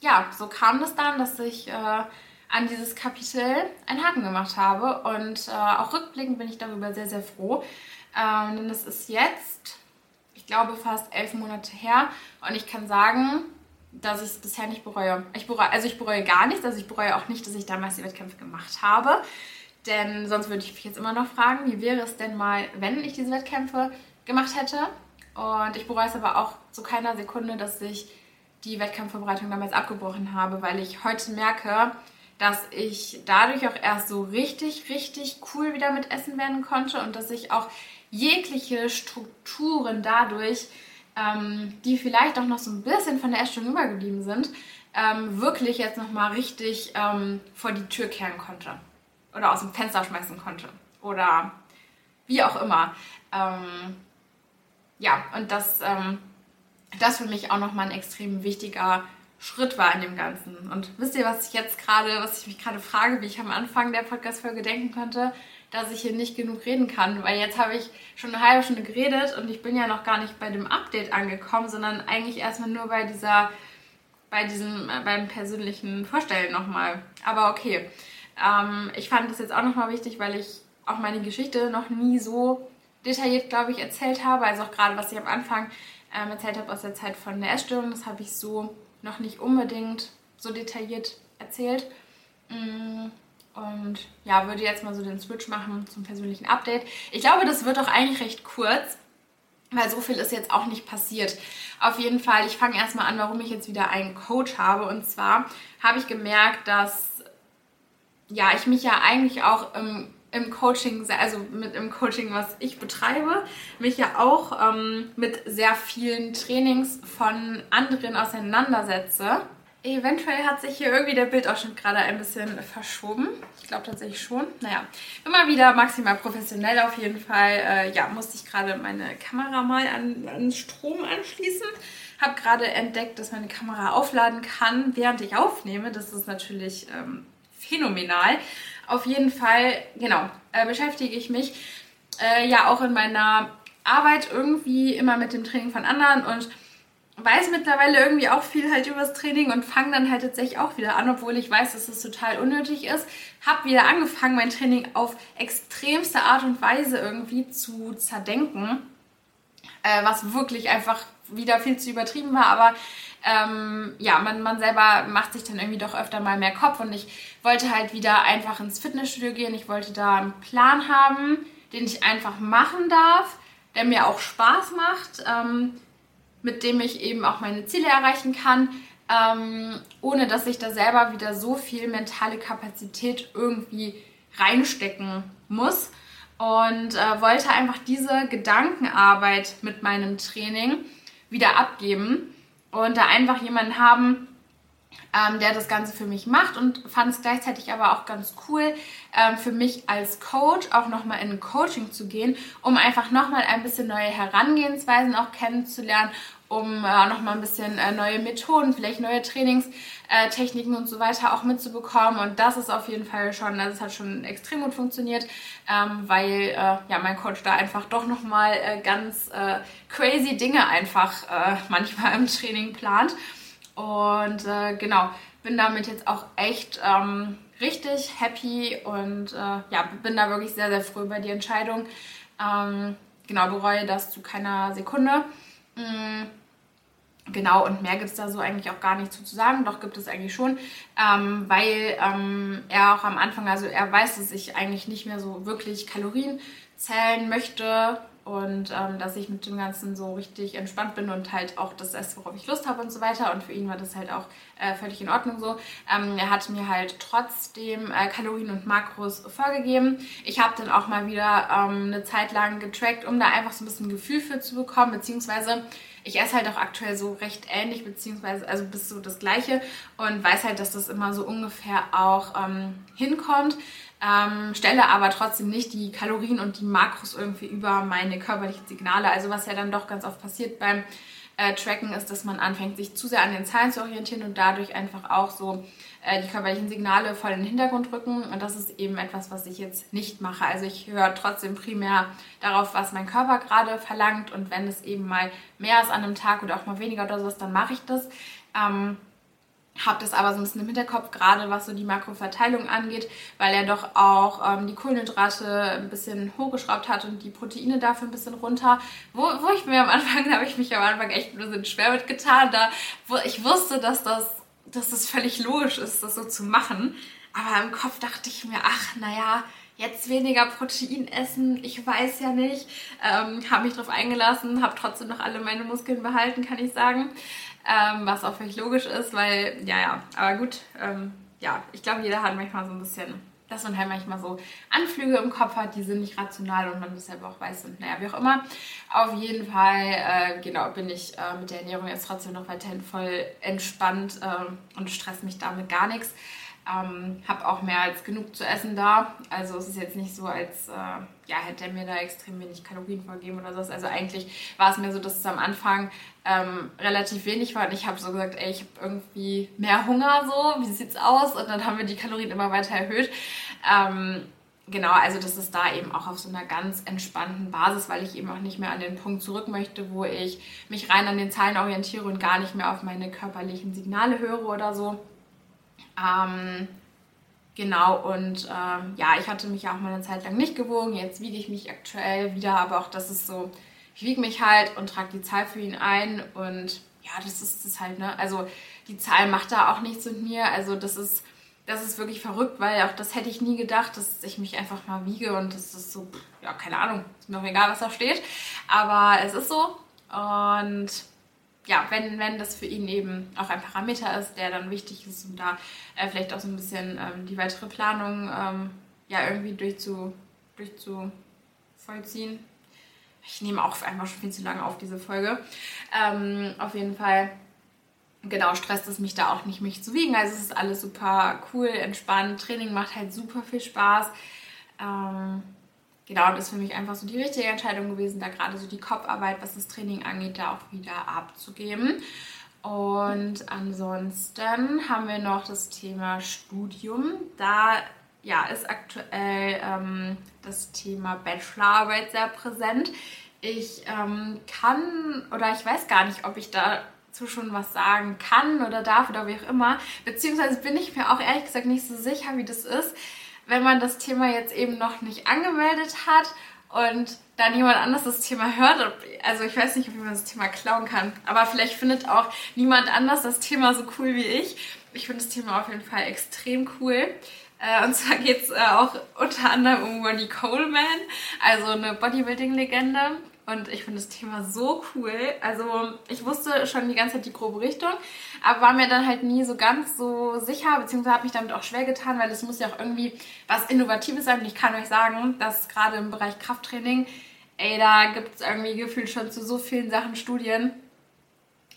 ja, so kam es dann, dass ich äh, an dieses Kapitel einen Haken gemacht habe. Und äh, auch rückblickend bin ich darüber sehr, sehr froh. Ähm, denn es ist jetzt, ich glaube, fast elf Monate her. Und ich kann sagen, dass ich es bisher nicht bereue. Ich bereue. Also ich bereue gar nichts. Also ich bereue auch nicht, dass ich damals die Wettkämpfe gemacht habe. Denn sonst würde ich mich jetzt immer noch fragen, wie wäre es denn mal, wenn ich diese Wettkämpfe gemacht hätte. Und ich bereue es aber auch zu keiner Sekunde, dass ich die Wettkampfvorbereitung damals abgebrochen habe, weil ich heute merke, dass ich dadurch auch erst so richtig, richtig cool wieder mit Essen werden konnte und dass ich auch jegliche Strukturen dadurch, ähm, die vielleicht auch noch so ein bisschen von der Essstörung übergeblieben sind, ähm, wirklich jetzt nochmal richtig ähm, vor die Tür kehren konnte. Oder aus dem Fenster schmeißen konnte. Oder wie auch immer. Ähm, ja, und das ähm, das für mich auch nochmal ein extrem wichtiger Schritt war in dem Ganzen. Und wisst ihr, was ich jetzt gerade, was ich mich gerade frage, wie ich am Anfang der Podcast-Folge denken konnte, dass ich hier nicht genug reden kann, weil jetzt habe ich schon eine halbe Stunde geredet und ich bin ja noch gar nicht bei dem Update angekommen, sondern eigentlich erstmal nur bei dieser, bei diesem, äh, beim persönlichen Vorstellen nochmal. Aber okay. Ähm, ich fand das jetzt auch nochmal wichtig, weil ich auch meine Geschichte noch nie so detailliert, glaube ich, erzählt habe. Also auch gerade, was ich am Anfang ähm, erzählt habe aus der Zeit von der Essstörung. Das habe ich so noch nicht unbedingt so detailliert erzählt. Mm, und ja, würde jetzt mal so den Switch machen zum persönlichen Update. Ich glaube, das wird auch eigentlich recht kurz, weil so viel ist jetzt auch nicht passiert. Auf jeden Fall, ich fange erstmal an, warum ich jetzt wieder einen Coach habe. Und zwar habe ich gemerkt, dass ja, ich mich ja eigentlich auch im im Coaching, also mit im Coaching, was ich betreibe, mich ja auch ähm, mit sehr vielen Trainings von anderen auseinandersetze. Eventuell hat sich hier irgendwie der Bildausschnitt gerade ein bisschen verschoben. Ich glaube tatsächlich schon. Naja, immer wieder maximal professionell auf jeden Fall. Äh, ja, musste ich gerade meine Kamera mal an, an Strom anschließen. Habe gerade entdeckt, dass meine Kamera aufladen kann, während ich aufnehme. Das ist natürlich ähm, phänomenal. Auf jeden Fall, genau, äh, beschäftige ich mich äh, ja auch in meiner Arbeit irgendwie immer mit dem Training von anderen und weiß mittlerweile irgendwie auch viel halt über das Training und fange dann halt tatsächlich auch wieder an, obwohl ich weiß, dass es total unnötig ist. Habe wieder angefangen, mein Training auf extremste Art und Weise irgendwie zu zerdenken, äh, was wirklich einfach wieder viel zu übertrieben war, aber ähm, ja, man, man selber macht sich dann irgendwie doch öfter mal mehr Kopf und ich wollte halt wieder einfach ins Fitnessstudio gehen. Ich wollte da einen Plan haben, den ich einfach machen darf, der mir auch Spaß macht, ähm, mit dem ich eben auch meine Ziele erreichen kann, ähm, ohne dass ich da selber wieder so viel mentale Kapazität irgendwie reinstecken muss. Und äh, wollte einfach diese Gedankenarbeit mit meinem Training wieder abgeben und da einfach jemanden haben, ähm, der das Ganze für mich macht und fand es gleichzeitig aber auch ganz cool, ähm, für mich als Coach auch nochmal in ein Coaching zu gehen, um einfach nochmal ein bisschen neue Herangehensweisen auch kennenzulernen um äh, nochmal ein bisschen äh, neue Methoden, vielleicht neue Trainingstechniken und so weiter auch mitzubekommen. Und das ist auf jeden Fall schon, also es hat schon extrem gut funktioniert, ähm, weil äh, ja mein Coach da einfach doch nochmal äh, ganz äh, crazy Dinge einfach äh, manchmal im Training plant. Und äh, genau, bin damit jetzt auch echt ähm, richtig happy und ja, bin da wirklich sehr, sehr froh über die Entscheidung. Ähm, genau, bereue das zu keiner Sekunde. Mhm. Genau, und mehr gibt es da so eigentlich auch gar nicht zu, sagen. Doch gibt es eigentlich schon, ähm, weil ähm, er auch am Anfang, also er weiß, dass ich eigentlich nicht mehr so wirklich Kalorien zählen möchte und ähm, dass ich mit dem Ganzen so richtig entspannt bin und halt auch das esse, worauf ich Lust habe und so weiter. Und für ihn war das halt auch äh, völlig in Ordnung so. Ähm, er hat mir halt trotzdem äh, Kalorien und Makros vorgegeben. Ich habe dann auch mal wieder ähm, eine Zeit lang getrackt, um da einfach so ein bisschen Gefühl für zu bekommen, beziehungsweise ich esse halt auch aktuell so recht ähnlich, beziehungsweise also bis so das Gleiche und weiß halt, dass das immer so ungefähr auch ähm, hinkommt. Ähm, stelle aber trotzdem nicht die Kalorien und die Makros irgendwie über meine körperlichen Signale. Also was ja dann doch ganz oft passiert beim äh, Tracken ist, dass man anfängt, sich zu sehr an den Zahlen zu orientieren und dadurch einfach auch so die körperlichen Signale voll in den Hintergrund rücken. Und das ist eben etwas, was ich jetzt nicht mache. Also ich höre trotzdem primär darauf, was mein Körper gerade verlangt. Und wenn es eben mal mehr ist an einem Tag oder auch mal weniger oder sowas, dann mache ich das. Ähm, habe das aber so ein bisschen im Hinterkopf, gerade was so die Makroverteilung angeht, weil er doch auch ähm, die Kohlenhydrate ein bisschen hochgeschraubt hat und die Proteine dafür ein bisschen runter. Wo, wo ich mir am Anfang, da habe ich mich am Anfang echt ein bisschen schwer mitgetan, da wo ich wusste, dass das dass das völlig logisch ist, das so zu machen. Aber im Kopf dachte ich mir, ach, naja, jetzt weniger Protein essen, ich weiß ja nicht. Ähm, habe mich darauf eingelassen, habe trotzdem noch alle meine Muskeln behalten, kann ich sagen. Ähm, was auch völlig logisch ist, weil, ja, ja, aber gut, ähm, ja, ich glaube, jeder hat manchmal so ein bisschen dass man halt manchmal so Anflüge im Kopf hat, die sind nicht rational und man das selber auch weiß und naja, wie auch immer. Auf jeden Fall, äh, genau, bin ich äh, mit der Ernährung jetzt trotzdem noch weiterhin voll entspannt äh, und stress mich damit gar nichts. Ähm, habe auch mehr als genug zu essen da. Also es ist jetzt nicht so, als äh, ja, hätte er mir da extrem wenig Kalorien vorgegeben oder so. Also eigentlich war es mir so, dass es am Anfang ähm, relativ wenig war und ich habe so gesagt, ey, ich habe irgendwie mehr Hunger so, wie sieht's aus? Und dann haben wir die Kalorien immer weiter erhöht. Ähm, genau, also das ist da eben auch auf so einer ganz entspannten Basis, weil ich eben auch nicht mehr an den Punkt zurück möchte, wo ich mich rein an den Zahlen orientiere und gar nicht mehr auf meine körperlichen Signale höre oder so. Ähm, genau, und ähm, ja, ich hatte mich auch mal eine Zeit lang nicht gewogen. Jetzt wiege ich mich aktuell wieder, aber auch das ist so, ich wiege mich halt und trage die Zahl für ihn ein und ja, das ist das halt, ne? Also die Zahl macht da auch nichts mit mir. Also das ist, das ist wirklich verrückt, weil auch das hätte ich nie gedacht, dass ich mich einfach mal wiege und das ist so, ja, keine Ahnung, ist mir auch egal, was da steht. Aber es ist so. Und ja, wenn, wenn das für ihn eben auch ein Parameter ist, der dann wichtig ist, um da äh, vielleicht auch so ein bisschen ähm, die weitere Planung ähm, ja irgendwie durchzu, durchzuvollziehen. Ich nehme auch einfach schon viel zu lange auf diese Folge. Ähm, auf jeden Fall, genau, stresst es mich da auch nicht, mich zu wiegen. Also es ist alles super cool, entspannt. Training macht halt super viel Spaß. Ähm, genau, das ist für mich einfach so die richtige Entscheidung gewesen, da gerade so die Kopfarbeit, was das Training angeht, da auch wieder abzugeben. Und ansonsten haben wir noch das Thema Studium. Da ja, ist aktuell ähm, das Thema Bachelorarbeit sehr präsent. Ich ähm, kann oder ich weiß gar nicht, ob ich dazu schon was sagen kann oder darf oder wie auch immer. Beziehungsweise bin ich mir auch ehrlich gesagt nicht so sicher, wie das ist wenn man das Thema jetzt eben noch nicht angemeldet hat und dann jemand anders das Thema hört, also ich weiß nicht, wie man das Thema klauen kann, aber vielleicht findet auch niemand anders das Thema so cool wie ich. Ich finde das Thema auf jeden Fall extrem cool. Äh, und zwar geht es äh, auch unter anderem um Ronnie Coleman, also eine Bodybuilding-Legende. Und ich finde das Thema so cool. Also ich wusste schon die ganze Zeit die grobe Richtung, aber war mir dann halt nie so ganz so sicher, beziehungsweise habe mich damit auch schwer getan, weil es muss ja auch irgendwie was Innovatives sein. Und ich kann euch sagen, dass gerade im Bereich Krafttraining, ey, da gibt es irgendwie gefühlt schon zu so vielen Sachen Studien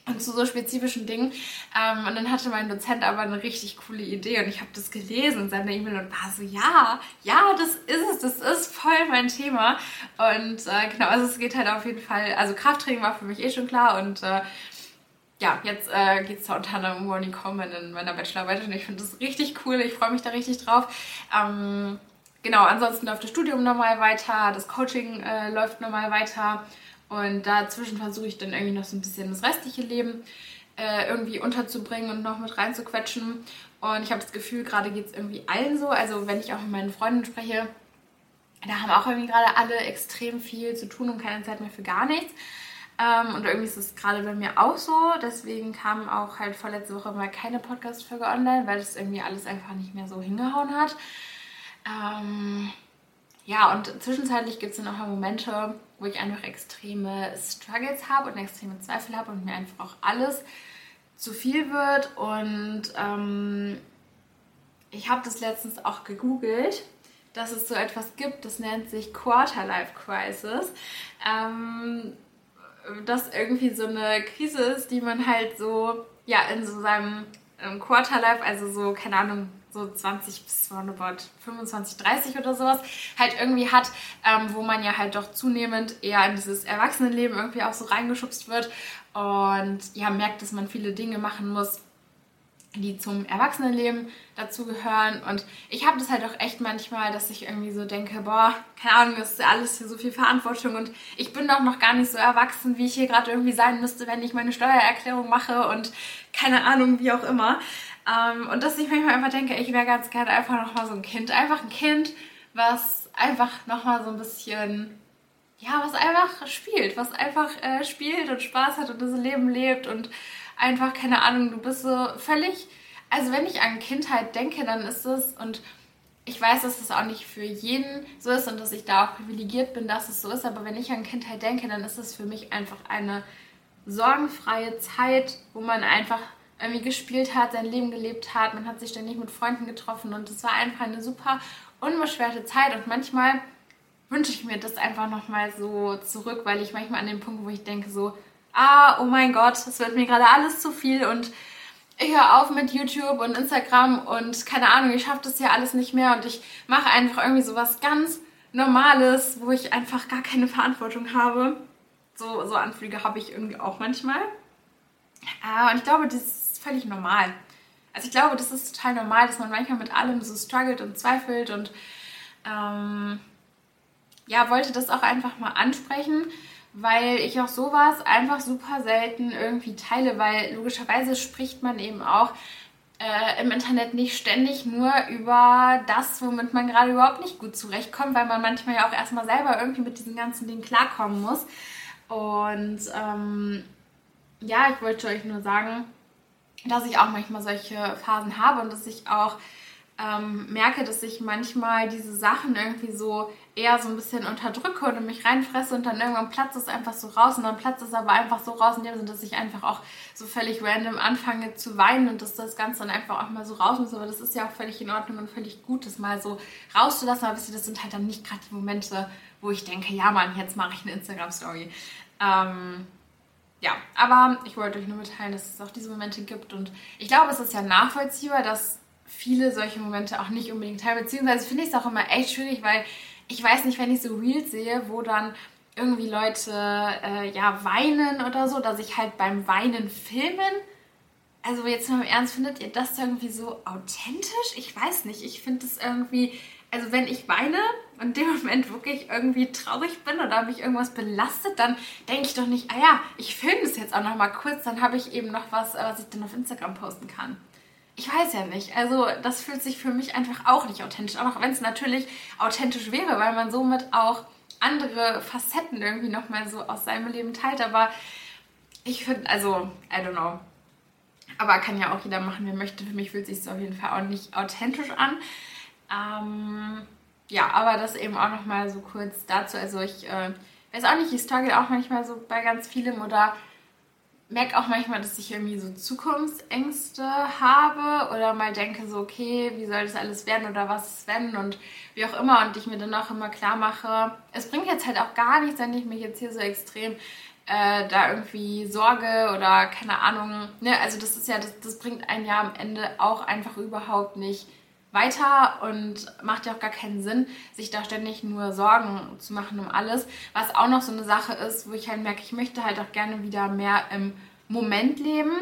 und zu so spezifischen Dingen. Ähm, und dann hatte mein Dozent aber eine richtig coole Idee und ich habe das gelesen in seiner E-Mail und war so, ja, ja, das ist es, das ist voll mein Thema. Und äh, genau, also es geht halt auf jeden Fall, also Krafttraining war für mich eh schon klar und äh, ja, jetzt äh, geht es da unter anderem um Ronnie Coleman in meiner Bachelorarbeit und ich finde das richtig cool, ich freue mich da richtig drauf. Ähm, genau, ansonsten läuft das Studium nochmal weiter, das Coaching äh, läuft nochmal weiter. Und dazwischen versuche ich dann irgendwie noch so ein bisschen das restliche Leben äh, irgendwie unterzubringen und noch mit reinzuquetschen. Und ich habe das Gefühl, gerade geht es irgendwie allen so. Also wenn ich auch mit meinen Freunden spreche, da haben auch irgendwie gerade alle extrem viel zu tun und keine Zeit mehr für gar nichts. Ähm, und irgendwie ist es gerade bei mir auch so. Deswegen kam auch halt vorletzte Woche mal keine Podcast-Folge online, weil das irgendwie alles einfach nicht mehr so hingehauen hat. Ähm, ja, und zwischenzeitlich gibt es dann auch mal Momente, wo ich einfach extreme Struggles habe und extreme Zweifel habe und mir einfach auch alles zu viel wird. Und ähm, ich habe das letztens auch gegoogelt, dass es so etwas gibt, das nennt sich Quarter-Life Crisis. Ähm, das irgendwie so eine Krise ist, die man halt so, ja, in so seinem Quarter-Life, also so, keine Ahnung, so 20 bis roundabout 25, 30 oder sowas, halt irgendwie hat, ähm, wo man ja halt doch zunehmend eher in dieses Erwachsenenleben irgendwie auch so reingeschubst wird und ja, merkt, dass man viele Dinge machen muss, die zum Erwachsenenleben dazugehören. Und ich habe das halt auch echt manchmal, dass ich irgendwie so denke, boah, keine Ahnung, das ist alles hier so viel Verantwortung und ich bin doch noch gar nicht so erwachsen, wie ich hier gerade irgendwie sein müsste, wenn ich meine Steuererklärung mache und keine Ahnung, wie auch immer. Ähm, und dass ich manchmal einfach denke, ich wäre ganz gerne einfach nochmal so ein Kind. Einfach ein Kind, was einfach nochmal so ein bisschen, ja, was einfach spielt, was einfach äh, spielt und Spaß hat und das Leben lebt und einfach, keine Ahnung, du bist so völlig, also wenn ich an Kindheit denke, dann ist es und ich weiß, dass das auch nicht für jeden so ist und dass ich da auch privilegiert bin, dass es so ist, aber wenn ich an Kindheit denke, dann ist es für mich einfach eine sorgenfreie Zeit, wo man einfach irgendwie gespielt hat, sein Leben gelebt hat, man hat sich ständig mit Freunden getroffen und es war einfach eine super unbeschwerte Zeit und manchmal wünsche ich mir das einfach nochmal so zurück, weil ich manchmal an dem Punkt, wo ich denke so, ah, oh mein Gott, es wird mir gerade alles zu viel und ich höre auf mit YouTube und Instagram und keine Ahnung, ich schaffe das ja alles nicht mehr und ich mache einfach irgendwie so was ganz Normales, wo ich einfach gar keine Verantwortung habe. So, so Anflüge habe ich irgendwie auch manchmal. Äh, und ich glaube, ist völlig normal. Also ich glaube, das ist total normal, dass man manchmal mit allem so struggelt und zweifelt und ähm, ja, wollte das auch einfach mal ansprechen weil ich auch sowas einfach super selten irgendwie teile, weil logischerweise spricht man eben auch äh, im Internet nicht ständig nur über das, womit man gerade überhaupt nicht gut zurechtkommt, weil man manchmal ja auch erstmal selber irgendwie mit diesen ganzen Dingen klarkommen muss. Und ähm, ja, ich wollte euch nur sagen, dass ich auch manchmal solche Phasen habe und dass ich auch ähm, merke, dass ich manchmal diese Sachen irgendwie so eher so ein bisschen unterdrücke und mich reinfresse und dann irgendwann platzt es einfach so raus und dann platzt es aber einfach so raus in dem Sinne, dass ich einfach auch so völlig random anfange zu weinen und dass das Ganze dann einfach auch mal so raus muss. Aber das ist ja auch völlig in Ordnung und völlig gut, das mal so rauszulassen. Aber das sind halt dann nicht gerade die Momente, wo ich denke, ja Mann, jetzt mache ich eine Instagram-Story. Ähm, ja, aber ich wollte euch nur mitteilen, dass es auch diese Momente gibt und ich glaube, es ist ja nachvollziehbar, dass viele solche Momente auch nicht unbedingt teilen. Beziehungsweise finde ich es auch immer echt schwierig, weil ich weiß nicht, wenn ich so Reels sehe, wo dann irgendwie Leute äh, ja weinen oder so, dass ich halt beim Weinen filmen. Also jetzt mal im Ernst, findet ihr das irgendwie so authentisch? Ich weiß nicht. Ich finde es irgendwie, also wenn ich weine und in dem Moment wirklich irgendwie traurig bin oder mich irgendwas belastet, dann denke ich doch nicht, ah ja, ich filme das jetzt auch noch mal kurz, dann habe ich eben noch was, was ich dann auf Instagram posten kann ich weiß ja nicht. Also das fühlt sich für mich einfach auch nicht authentisch an, auch wenn es natürlich authentisch wäre, weil man somit auch andere Facetten irgendwie nochmal so aus seinem Leben teilt. Aber ich finde, also, I don't know. Aber kann ja auch jeder machen, wer möchte. Für mich fühlt sich auf jeden Fall auch nicht authentisch an. Ähm, ja, aber das eben auch nochmal so kurz dazu. Also ich äh, weiß auch nicht, ich struggle auch manchmal so bei ganz vielem oder merke auch manchmal, dass ich irgendwie so Zukunftsängste habe oder mal denke so, okay, wie soll das alles werden oder was wenn und wie auch immer und ich mir dann auch immer klar mache, es bringt jetzt halt auch gar nichts, wenn ich mich jetzt hier so extrem äh, da irgendwie Sorge oder keine Ahnung, ne, also das ist ja, das, das bringt ein Jahr am Ende auch einfach überhaupt nicht weiter und macht ja auch gar keinen Sinn, sich da ständig nur Sorgen zu machen um alles. Was auch noch so eine Sache ist, wo ich halt merke, ich möchte halt auch gerne wieder mehr im Moment leben.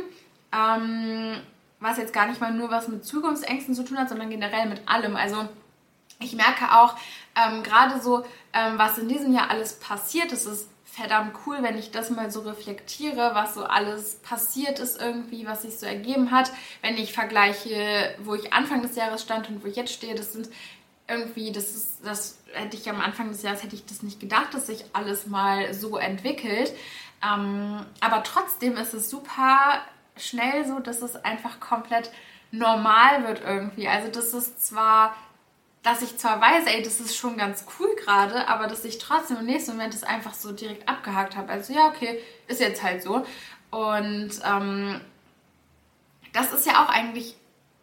Ähm, was jetzt gar nicht mal nur was mit Zukunftsängsten zu tun hat, sondern generell mit allem. Also ich merke auch ähm, gerade so, ähm, was in diesem Jahr alles passiert, das ist verdammt cool, wenn ich das mal so reflektiere, was so alles passiert ist irgendwie, was sich so ergeben hat. Wenn ich vergleiche, wo ich Anfang des Jahres stand und wo ich jetzt stehe, das sind irgendwie, das ist, das hätte ich am Anfang des Jahres hätte ich das nicht gedacht, dass sich alles mal so entwickelt. Ähm, aber trotzdem ist es super schnell so, dass es einfach komplett normal wird irgendwie. Also das ist zwar dass ich zwar weiß, ey, das ist schon ganz cool gerade, aber dass ich trotzdem im nächsten Moment das einfach so direkt abgehakt habe. Also ja, okay, ist jetzt halt so. Und ähm, das ist ja auch eigentlich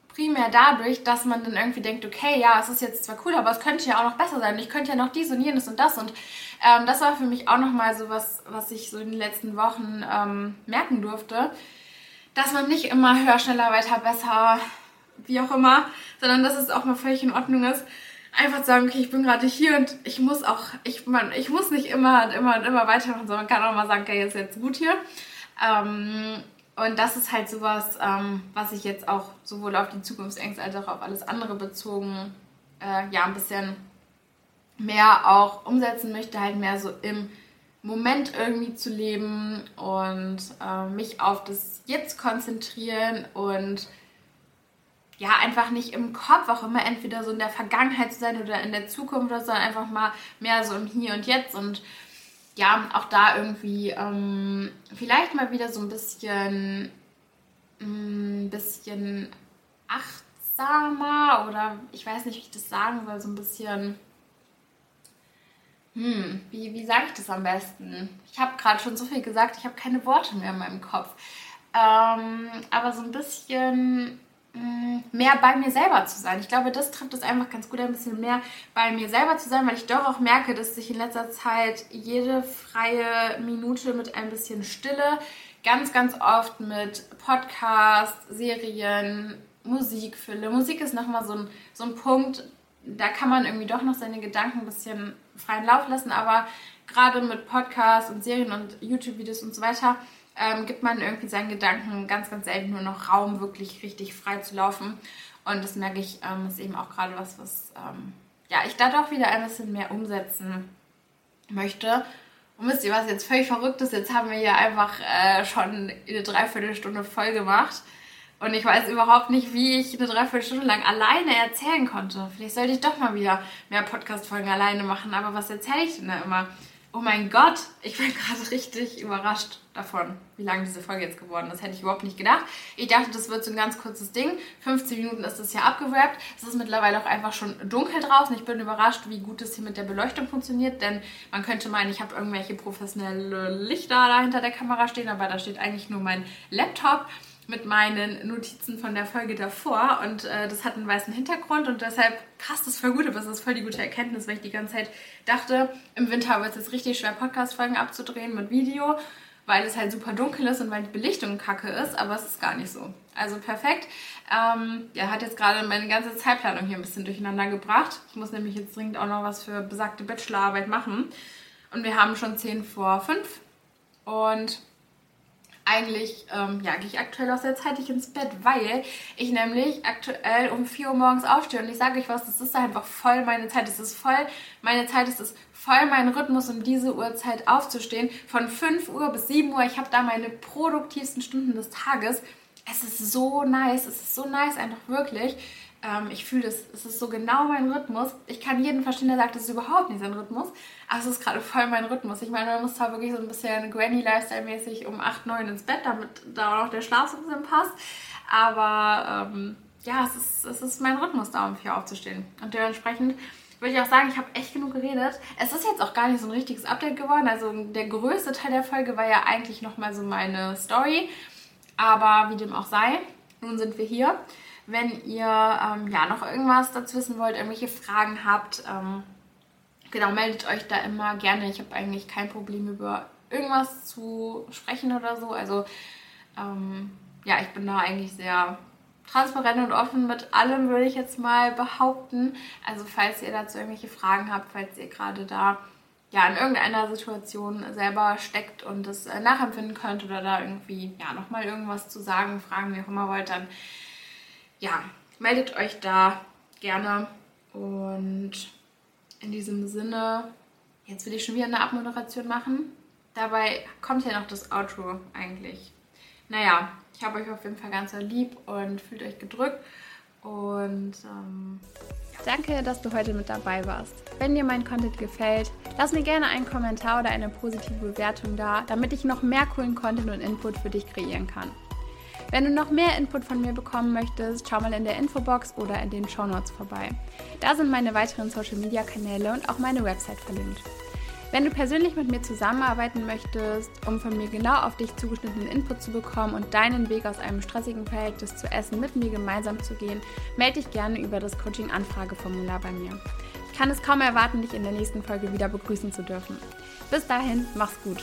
primär dadurch, dass man dann irgendwie denkt, okay, ja, es ist jetzt zwar cool, aber es könnte ja auch noch besser sein. Ich könnte ja noch dies und jenes und das. Und ähm, das war für mich auch nochmal so was, was ich so in den letzten Wochen ähm, merken durfte, dass man nicht immer höher, schneller, weiter, besser wie auch immer, sondern dass es auch mal völlig in Ordnung ist, einfach zu sagen, okay, ich bin gerade hier und ich muss auch, ich, man, ich muss nicht immer und immer und immer weitermachen, sondern man kann auch mal sagen, okay, ist jetzt gut hier. Ähm, und das ist halt sowas, ähm, was ich jetzt auch sowohl auf die Zukunftsängste als auch auf alles andere bezogen, äh, ja, ein bisschen mehr auch umsetzen möchte, halt mehr so im Moment irgendwie zu leben und äh, mich auf das Jetzt konzentrieren und ja, einfach nicht im Kopf auch immer entweder so in der Vergangenheit zu sein oder in der Zukunft sondern einfach mal mehr so im Hier und Jetzt und ja, auch da irgendwie ähm, vielleicht mal wieder so ein bisschen, ein mm, bisschen achtsamer oder ich weiß nicht, wie ich das sagen soll, so ein bisschen, hm, wie, wie sage ich das am besten? Ich habe gerade schon so viel gesagt, ich habe keine Worte mehr in meinem Kopf. Ähm, aber so ein bisschen mehr bei mir selber zu sein. Ich glaube, das trifft es einfach ganz gut, ein bisschen mehr bei mir selber zu sein, weil ich doch auch merke, dass sich in letzter Zeit jede freie Minute mit ein bisschen Stille, ganz, ganz oft mit Podcasts, Serien, Musik fülle. Musik ist nochmal so ein, so ein Punkt, da kann man irgendwie doch noch seine Gedanken ein bisschen freien Lauf lassen, aber gerade mit Podcasts und Serien und YouTube-Videos und so weiter, ähm, gibt man irgendwie seinen Gedanken ganz, ganz selten nur noch Raum, wirklich richtig frei zu laufen. Und das merke ich, ähm, ist eben auch gerade was, was ähm, ja, ich da doch wieder ein bisschen mehr umsetzen möchte. Und wisst ihr, was jetzt völlig verrückt ist? Jetzt haben wir hier einfach äh, schon eine Dreiviertelstunde voll gemacht. Und ich weiß überhaupt nicht, wie ich eine Dreiviertelstunde lang alleine erzählen konnte. Vielleicht sollte ich doch mal wieder mehr Podcast-Folgen alleine machen. Aber was erzähle ich denn da immer? Oh mein Gott, ich bin gerade richtig überrascht davon, wie lang diese Folge jetzt geworden ist. Hätte ich überhaupt nicht gedacht. Ich dachte, das wird so ein ganz kurzes Ding. 15 Minuten ist das ja abgewrappt. Es ist mittlerweile auch einfach schon dunkel draußen. Ich bin überrascht, wie gut es hier mit der Beleuchtung funktioniert, denn man könnte meinen, ich habe irgendwelche professionelle Lichter da hinter der Kamera stehen, aber da steht eigentlich nur mein Laptop mit meinen Notizen von der Folge davor und äh, das hat einen weißen Hintergrund und deshalb passt es voll gut, aber es ist voll die gute Erkenntnis, weil ich die ganze Zeit dachte, im Winter wird es jetzt richtig schwer, Podcast-Folgen abzudrehen mit Video, weil es halt super dunkel ist und weil die Belichtung kacke ist, aber es ist gar nicht so. Also perfekt. Ähm, ja, hat jetzt gerade meine ganze Zeitplanung hier ein bisschen durcheinander gebracht. Ich muss nämlich jetzt dringend auch noch was für besagte Bachelorarbeit machen. Und wir haben schon 10 vor 5 und eigentlich ähm, ja, gehe ich aktuell auch sehr zeitig ins Bett, weil ich nämlich aktuell um 4 Uhr morgens aufstehe und ich sage euch was, das ist einfach voll meine Zeit. Das ist voll meine Zeit, es ist voll mein Rhythmus, um diese Uhrzeit aufzustehen. Von 5 Uhr bis 7 Uhr, ich habe da meine produktivsten Stunden des Tages. Es ist so nice, es ist so nice, einfach wirklich. Ähm, ich fühle das, es ist so genau mein Rhythmus. Ich kann jeden verstehen, der sagt, das ist überhaupt nicht sein Rhythmus. Aber es ist gerade voll mein Rhythmus. Ich meine, man muss zwar wirklich so ein bisschen Granny-Lifestyle-mäßig um 8, 9 ins Bett, damit da auch der Schlaf so ein bisschen passt. Aber ähm, ja, es ist, es ist mein Rhythmus, da um 4 aufzustehen. Und dementsprechend würde ich auch sagen, ich habe echt genug geredet. Es ist jetzt auch gar nicht so ein richtiges Update geworden. Also der größte Teil der Folge war ja eigentlich nochmal so meine Story. Aber wie dem auch sei, nun sind wir hier. Wenn ihr ähm, ja noch irgendwas dazu wissen wollt, irgendwelche Fragen habt, ähm, genau, meldet euch da immer gerne. Ich habe eigentlich kein Problem über irgendwas zu sprechen oder so. Also ähm, ja, ich bin da eigentlich sehr transparent und offen mit allem, würde ich jetzt mal behaupten. Also falls ihr dazu irgendwelche Fragen habt, falls ihr gerade da ja in irgendeiner Situation selber steckt und das äh, nachempfinden könnt oder da irgendwie ja nochmal irgendwas zu sagen, fragen, wie auch immer wollt, dann ja, meldet euch da gerne. Und in diesem Sinne, jetzt will ich schon wieder eine Abmoderation machen. dabei kommt ja noch das Outro eigentlich. Naja, ich habe euch auf jeden Fall ganz lieb und fühlt euch gedrückt. Und ähm,
Danke, dass du heute mit dabei warst. Wenn dir mein Content gefällt, lass mir gerne einen Kommentar oder eine positive Bewertung da, damit ich noch mehr coolen Content und Input für dich kreieren kann. Wenn du noch mehr Input von mir bekommen möchtest, schau mal in der Infobox oder in den Show Notes vorbei. Da sind meine weiteren Social Media Kanäle und auch meine Website verlinkt. Wenn du persönlich mit mir zusammenarbeiten möchtest, um von mir genau auf dich zugeschnittenen Input zu bekommen und deinen Weg aus einem stressigen Verhältnis zu Essen mit mir gemeinsam zu gehen, melde dich gerne über das Coaching-Anfrageformular bei mir. Ich kann es kaum erwarten, dich in der nächsten Folge wieder begrüßen zu dürfen. Bis dahin, mach's gut.